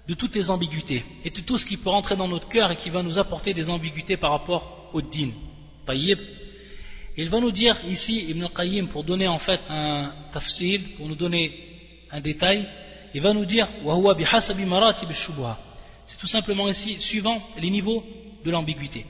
de toutes les ambiguïtés et de tout ce qui peut rentrer dans notre cœur et qui va nous apporter des ambiguïtés par rapport au din. Tayyib. Il va nous dire ici, Ibn Qayyim, pour donner en fait un tafsil, pour nous donner un détail, il va nous dire C'est tout simplement ici, suivant les niveaux de l'ambiguïté.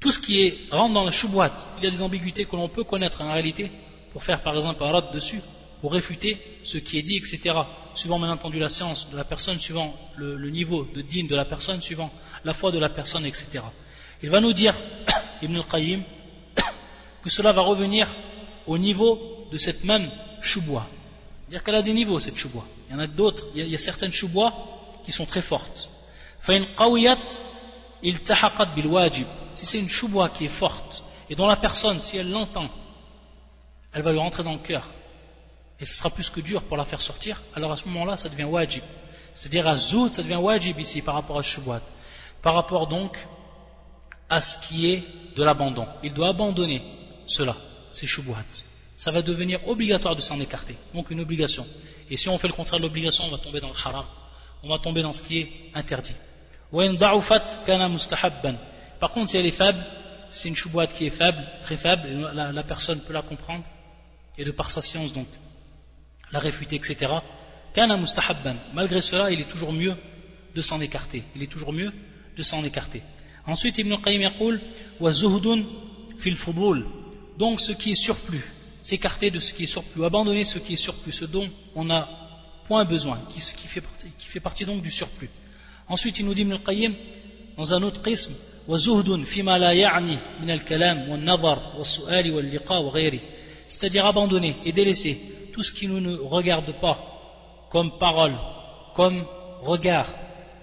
Tout ce qui est, rentre dans la shubuhat, il y a des ambiguïtés que l'on peut connaître en réalité, pour faire par exemple un rad dessus, pour réfuter ce qui est dit, etc. Suivant bien entendu la science de la personne, suivant le, niveau de din de la personne, suivant la foi de la personne, etc. Il va nous dire, Ibn al-Qayyim, que cela va revenir au niveau de cette même choubois. C'est-à-dire qu'elle a des niveaux cette choubois. Il y en a d'autres, il, y a certaines choubois qui sont très fortes. Si c'est une choubois qui est forte, et dont la personne, si elle l'entend, elle va lui rentrer dans le cœur, et ce sera plus que dur pour la faire sortir, alors à ce moment-là, ça devient wajib. C'est-à-dire à zout, ça devient wajib ici par rapport à choubois. Par rapport donc à ce qui est de l'abandon. Il doit abandonner cela, c'est shubuhat. Ça va devenir obligatoire de s'en écarter, donc une obligation. Et si on fait le contraire de l'obligation, on va tomber dans le haram, on va tomber dans ce qui est interdit. Par contre, si elle est faible, c'est une shubuhat qui est faible, très faible, la, personne peut la comprendre, et de par sa science donc, la réfuter, etc. Kana mustahabban. Malgré cela, il est toujours mieux de s'en écarter. Il est toujours mieux de s'en écarter. Ensuite, Ibn Qayyim yaqul, wa zuhdun fil fudul donc ce qui est surplus, s'écarter de ce qui est surplus, abandonner ce qui est surplus, ce dont on n'a point besoin, qui, fait partie, donc du surplus. Ensuite, il nous dit Ibn al-Qayyim, dans un autre prisme, c'est-à-dire abandonner et délaisser tout ce qui ne nous regarde pas comme parole, comme regard,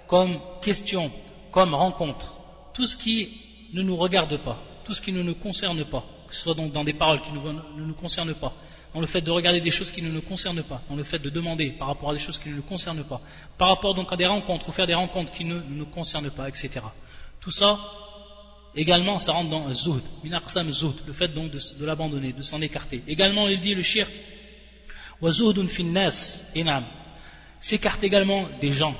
comme question, comme rencontre, tout ce qui ne nous regarde pas, tout ce qui ne nous concerne pas, que ce soit donc dans des paroles qui ne nous concernent pas, dans le fait de regarder des choses qui ne nous concernent pas, dans le fait de demander par rapport à des choses qui ne nous concernent pas, par rapport donc à des rencontres ou faire des rencontres qui ne nous concernent pas, etc. Tout ça, également, ça rentre dans zuhd, minaqsam zuhd, le fait donc de, l'abandonner, de s'en écarter. Également, il dit le shir, wa finnas, inam, s'écarte également des gens,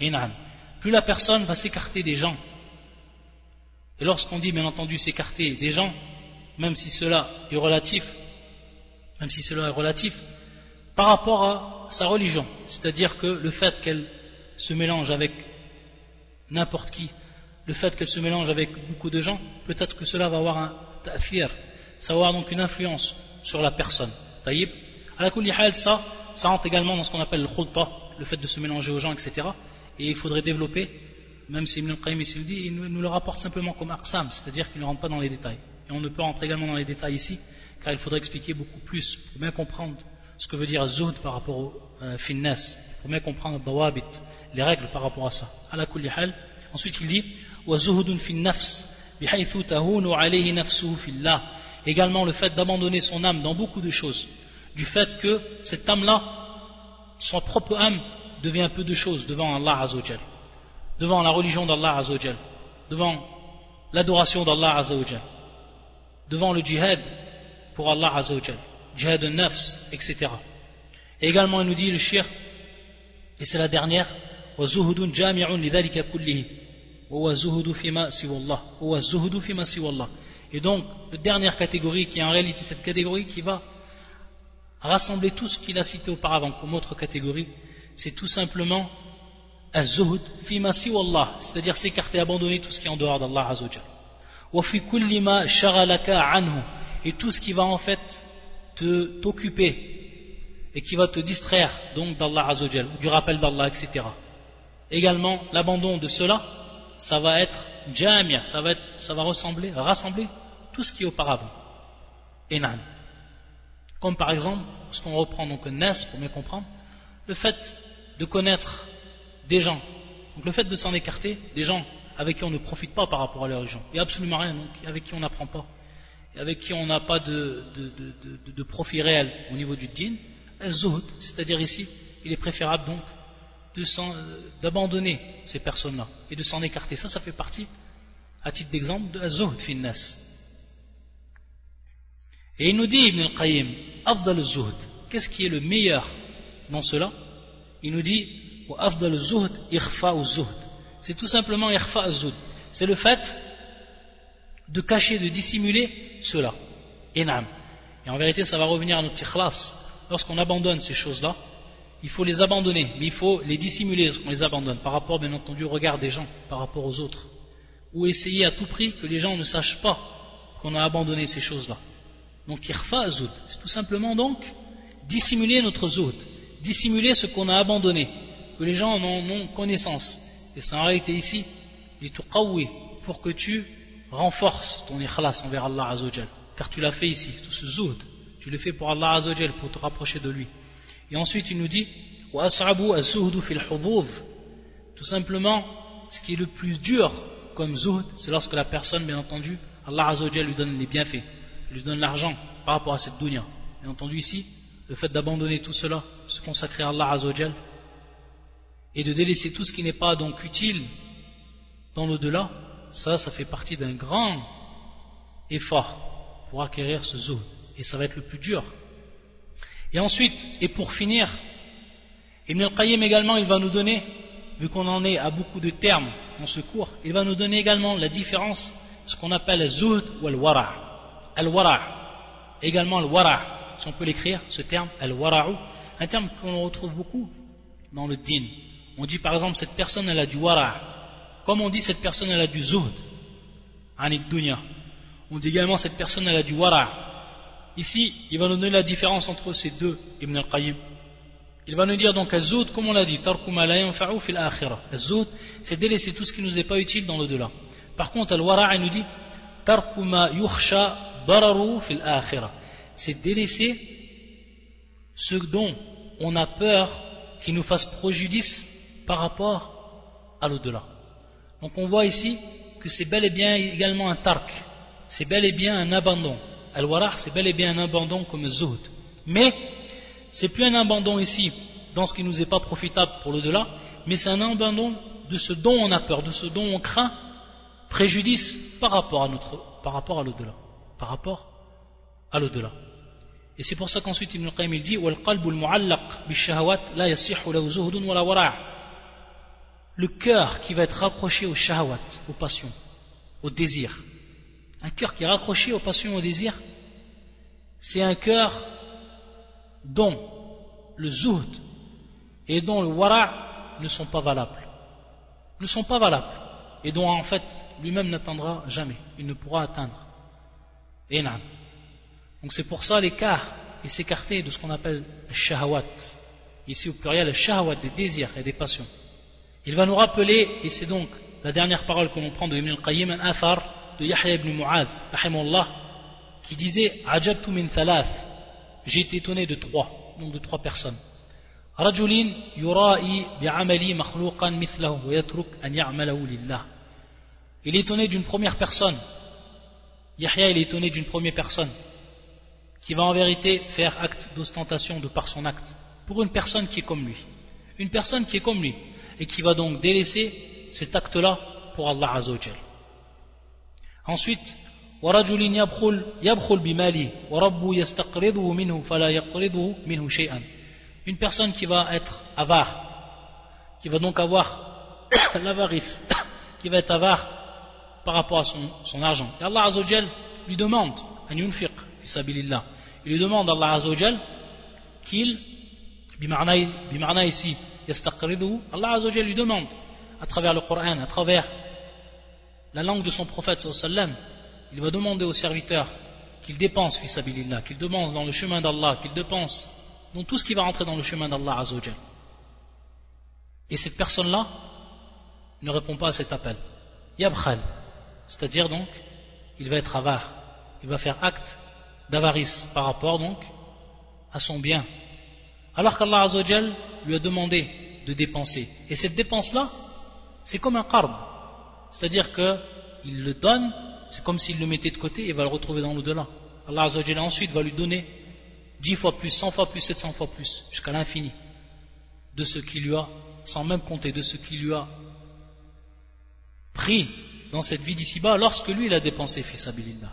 inam. Plus la personne va s'écarter des gens, et lorsqu'on dit bien entendu s'écarter des gens, même si cela est relatif, même si cela est relatif, par rapport à sa religion. C'est-à-dire que le fait qu'elle se mélange avec n'importe qui, le fait qu'elle se mélange avec beaucoup de gens, peut-être que cela va avoir un ta'fir, ça va avoir donc une influence sur la personne. Taïb. À la ça, rentre également dans ce qu'on appelle le khulta, le fait de se mélanger aux gens, etc. Et il faudrait développer, même si Ibn al-Qayyim le dit, il nous le rapporte simplement comme aqsam, c'est-à-dire qu'il ne rentre pas dans les détails. Et on ne peut rentrer également dans les détails ici, car il faudrait expliquer beaucoup plus pour bien comprendre ce que veut dire zuhd par rapport au euh, finesse, pour bien comprendre dawabit, les règles par rapport à ça. Ensuite il dit. Également le fait d'abandonner son âme dans beaucoup de choses, du fait que cette âme-là, son propre âme, devient peu de choses devant Allah Azzawajal, devant la religion d'Allah Azzawajal, devant l'adoration d'Allah Azzawajal devant le djihad pour Allah Azzawajal, djihad de nafs, etc. Et également, il nous dit le shir, et c'est la dernière, وزهد جامع لذلك كله وهو الزهد فيما سوى الله وهو الزهد فيما سوى الله et donc la dernière catégorie qui est en réalité cette catégorie qui va rassembler tout ce qu'il a cité auparavant comme autre catégorie c'est tout simplement az-zuhd fima siwa Allah c'est-à-dire s'écarter abandonner tout ce qui est en dehors d'Allah Azzawajal et tout ce qui va en fait te t'occuper et qui va te distraire donc d'Allah Azzawajal, du rappel d'Allah, etc. Également, l'abandon de cela, ça va être jamia, ça va, être, ça va ressembler, rassembler tout ce qui est auparavant. Enan. Comme par exemple, ce qu'on reprend donc Nes pour mieux comprendre, le fait de connaître des gens, donc le fait de s'en écarter, des gens avec qui on ne profite pas par rapport à leur religion. Il n'y a absolument rien donc, avec qui on n'apprend pas. et avec qui on n'a pas de, de, profit réel au niveau du din, c'est-à-dire ici, il est préférable donc d'abandonner ces personnes-là et de s'en écarter. Ça, ça fait partie, à titre d'exemple, de zuhd finnas. Et il nous dit, Ibn al-Qayyim, afdal zuhd, qu'est-ce qui est le meilleur dans cela? Il nous dit, afdal zuhd, irfa zuhd. C'est tout simplement irfa. C'est le fait de cacher, de dissimuler cela. Enam. Et en vérité, ça va revenir à notre ikhlas. Lorsqu'on abandonne ces choses-là, il faut les abandonner, mais il faut les dissimuler lorsqu'on les abandonne, par rapport, bien entendu, au regard des gens, par rapport aux autres. Ou essayer à tout prix que les gens ne sachent pas qu'on a abandonné ces choses-là. Donc, irfa zoud, c'est tout simplement donc dissimuler notre zoud, dissimuler ce qu'on a abandonné, que les gens en ont connaissance. Et c'est en réalité ici, pour que tu renforce ton ikhlas envers Allah Azzawajal. Car tu l'as fait ici, tout ce zoud, tu le fais pour Allah Azzawajal, pour te rapprocher de lui. Et ensuite il nous dit, tout simplement, ce qui est le plus dur comme zuhd, c'est lorsque la personne, bien entendu, Allah Azzawajal lui donne les bienfaits, lui donne l'argent par rapport à cette dunya. Bien entendu ici, le fait d'abandonner tout cela, se consacrer à Allah Azzawajal, et de délaisser tout ce qui n'est pas donc utile dans l'au-delà, ça, ça fait partie d'un grand effort pour acquérir ce zuhd. Et ça va être le plus dur. Et ensuite, et pour finir, Ibn al-Qayyim également, il va nous donner, vu qu'on en est à beaucoup de termes dans ce cours, il va nous donner également la différence, ce qu'on appelle le zuhd ou al-wara'. Al-wara', également le wara', si on peut l'écrire, ce terme, al-wara'u, un terme qu'on retrouve beaucoup dans le din. On dit par exemple, cette personne, elle a du wara', comme on dit, cette personne elle a du zuhd, anid dunya. On dit également cette personne elle a du wara. Ici, il va nous donner la différence entre ces deux, Ibn al-Qayyim. Il va nous dire donc al-zuhd, comme on l'a dit, tarkuma la yanfa'u fil akhirah. Al-zuhd, c'est délaisser tout ce qui nous est pas utile dans l'au-delà. Par contre, al-wara, il nous dit tarkuma yukhsha dararu fil akhirah. C'est délaisser ce dont on a peur qui nous fasse préjudice par rapport à l'au-delà. Donc on voit ici que c'est bel et bien également un tark, c'est bel et bien un abandon. Al-Warah, c'est bel et bien un abandon comme Zuhd. Mais c'est plus un abandon ici dans ce qui nous est pas profitable pour l'au-delà, mais c'est un abandon de ce dont on a peur, de ce dont on craint préjudice par rapport à notre, par rapport à l'au-delà, par rapport à l'au-delà. Et c'est pour ça qu'ensuite Ibn Qayyim il dit "Wal qalbu al-mu'allaq bi-shahawat la lahu zuhdun wa wara'." Le cœur qui va être raccroché au shahwat, aux passions, au désir. Un cœur qui est raccroché aux passions, au désir, c'est un cœur dont le zuhd et dont le wara ne sont pas valables. Ne sont pas valables. Et dont en fait lui-même n'atteindra jamais. Il ne pourra atteindre. Et Donc c'est pour ça l'écart et s'écarter de ce qu'on appelle le shahwat. Ici au pluriel, shahwat des désirs et des passions. Il va nous rappeler, et c'est donc la dernière parole que l'on prend de Ibn al-Qayyim, un athar de Yahya ibn Mu'adh, qui disait Ajabtu min thalath, j'ai été étonné de trois, donc de trois personnes. رجل يرائي بعملي مخلوقا مثله ويترك أن يعمله لله Il est étonné d'une première personne. Yahya, il est étonné d'une première personne qui va en vérité faire acte d'ostentation de par son acte pour une personne qui est comme lui. Une personne qui est comme lui et qui va donc délaisser cet acte-là pour Allah Azzawajal. Ensuite, ورجل يبخل يبخل بماله وربه يستقرضه منه فلا يقرضه منه شيئا une personne qui va être avare qui va donc avoir l'avarice qui va être avare par rapport à son, son argent et Allah Azzawajal lui demande un yunfiq fi il lui demande Allah Azzawajal qu'il bimarna ici Allah Azzawajal lui demande à travers le Coran, à travers la langue de son prophète il va demander au serviteur qu'il dépense fisabilillah, qu'il dépense dans le chemin d'Allah, qu'il dépense dans tout ce qui va rentrer dans le chemin d'Allah Azzawajal. Et cette personne-là ne répond pas à cet appel. Yabkhal, c'est-à-dire donc, il va être avare, il va faire acte d'avarice par rapport donc à son bien. Alors qu'Allah Azzawajal lui a demandé de dépenser. Et cette dépense-là, c'est comme un qarb. C'est-à-dire qu'il le donne c'est comme s'il le mettait de côté et va le retrouver dans l'au-delà. Allah ensuite va lui donner 10 fois plus, 100 fois plus, 700 fois plus, jusqu'à l'infini, de ce qu'il lui a, sans même compter, de ce qu'il lui a pris dans cette vie d'ici-bas lorsque lui il a dépensé fils abilillah.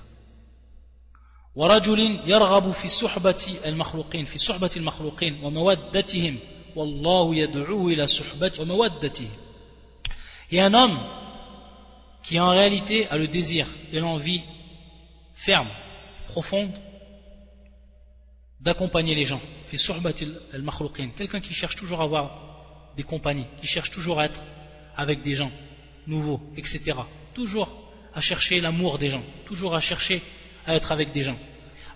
ورجل يرغب في صحبة المخلوقين في صحبة المخلوقين ومودتهم والله يدعو إلى صحبة ومودتهم Et un homme qui en réalité a le désir et l'envie ferme, profonde d'accompagner les gens. في صحبة المخلوقين Quelqu'un qui cherche toujours à avoir des compagnies, qui cherche toujours à être avec des gens nouveaux, etc. Toujours à chercher l'amour des gens, toujours à chercher à être avec des gens.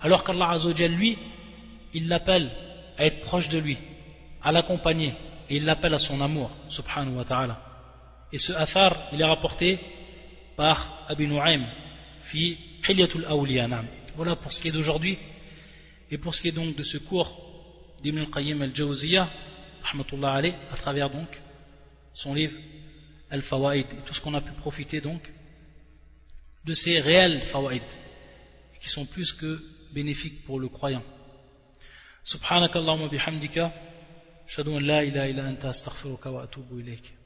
Alors qu'Allah Azzawajal, lui, il l'appelle à être proche de lui, à l'accompagner, et il l'appelle à son amour, subhanahu wa ta'ala. Et ce athar, il est rapporté par Abi Nu'aym, fi Hilyatul Awliya, Voilà pour ce qui est d'aujourd'hui, et pour ce qui est donc de ce cours d'Ibn al-Qayyim al-Jawziyah, rahmatullah alayh, à travers donc son livre Al-Fawaid, et tout ce qu'on a pu profiter donc de ces réels fawaid qui sont plus que bénéfiques pour le croyant. Subhanakallahumma bihamdika, shadu an la ilaha illa anta astaghfiruka wa atubu ilayk.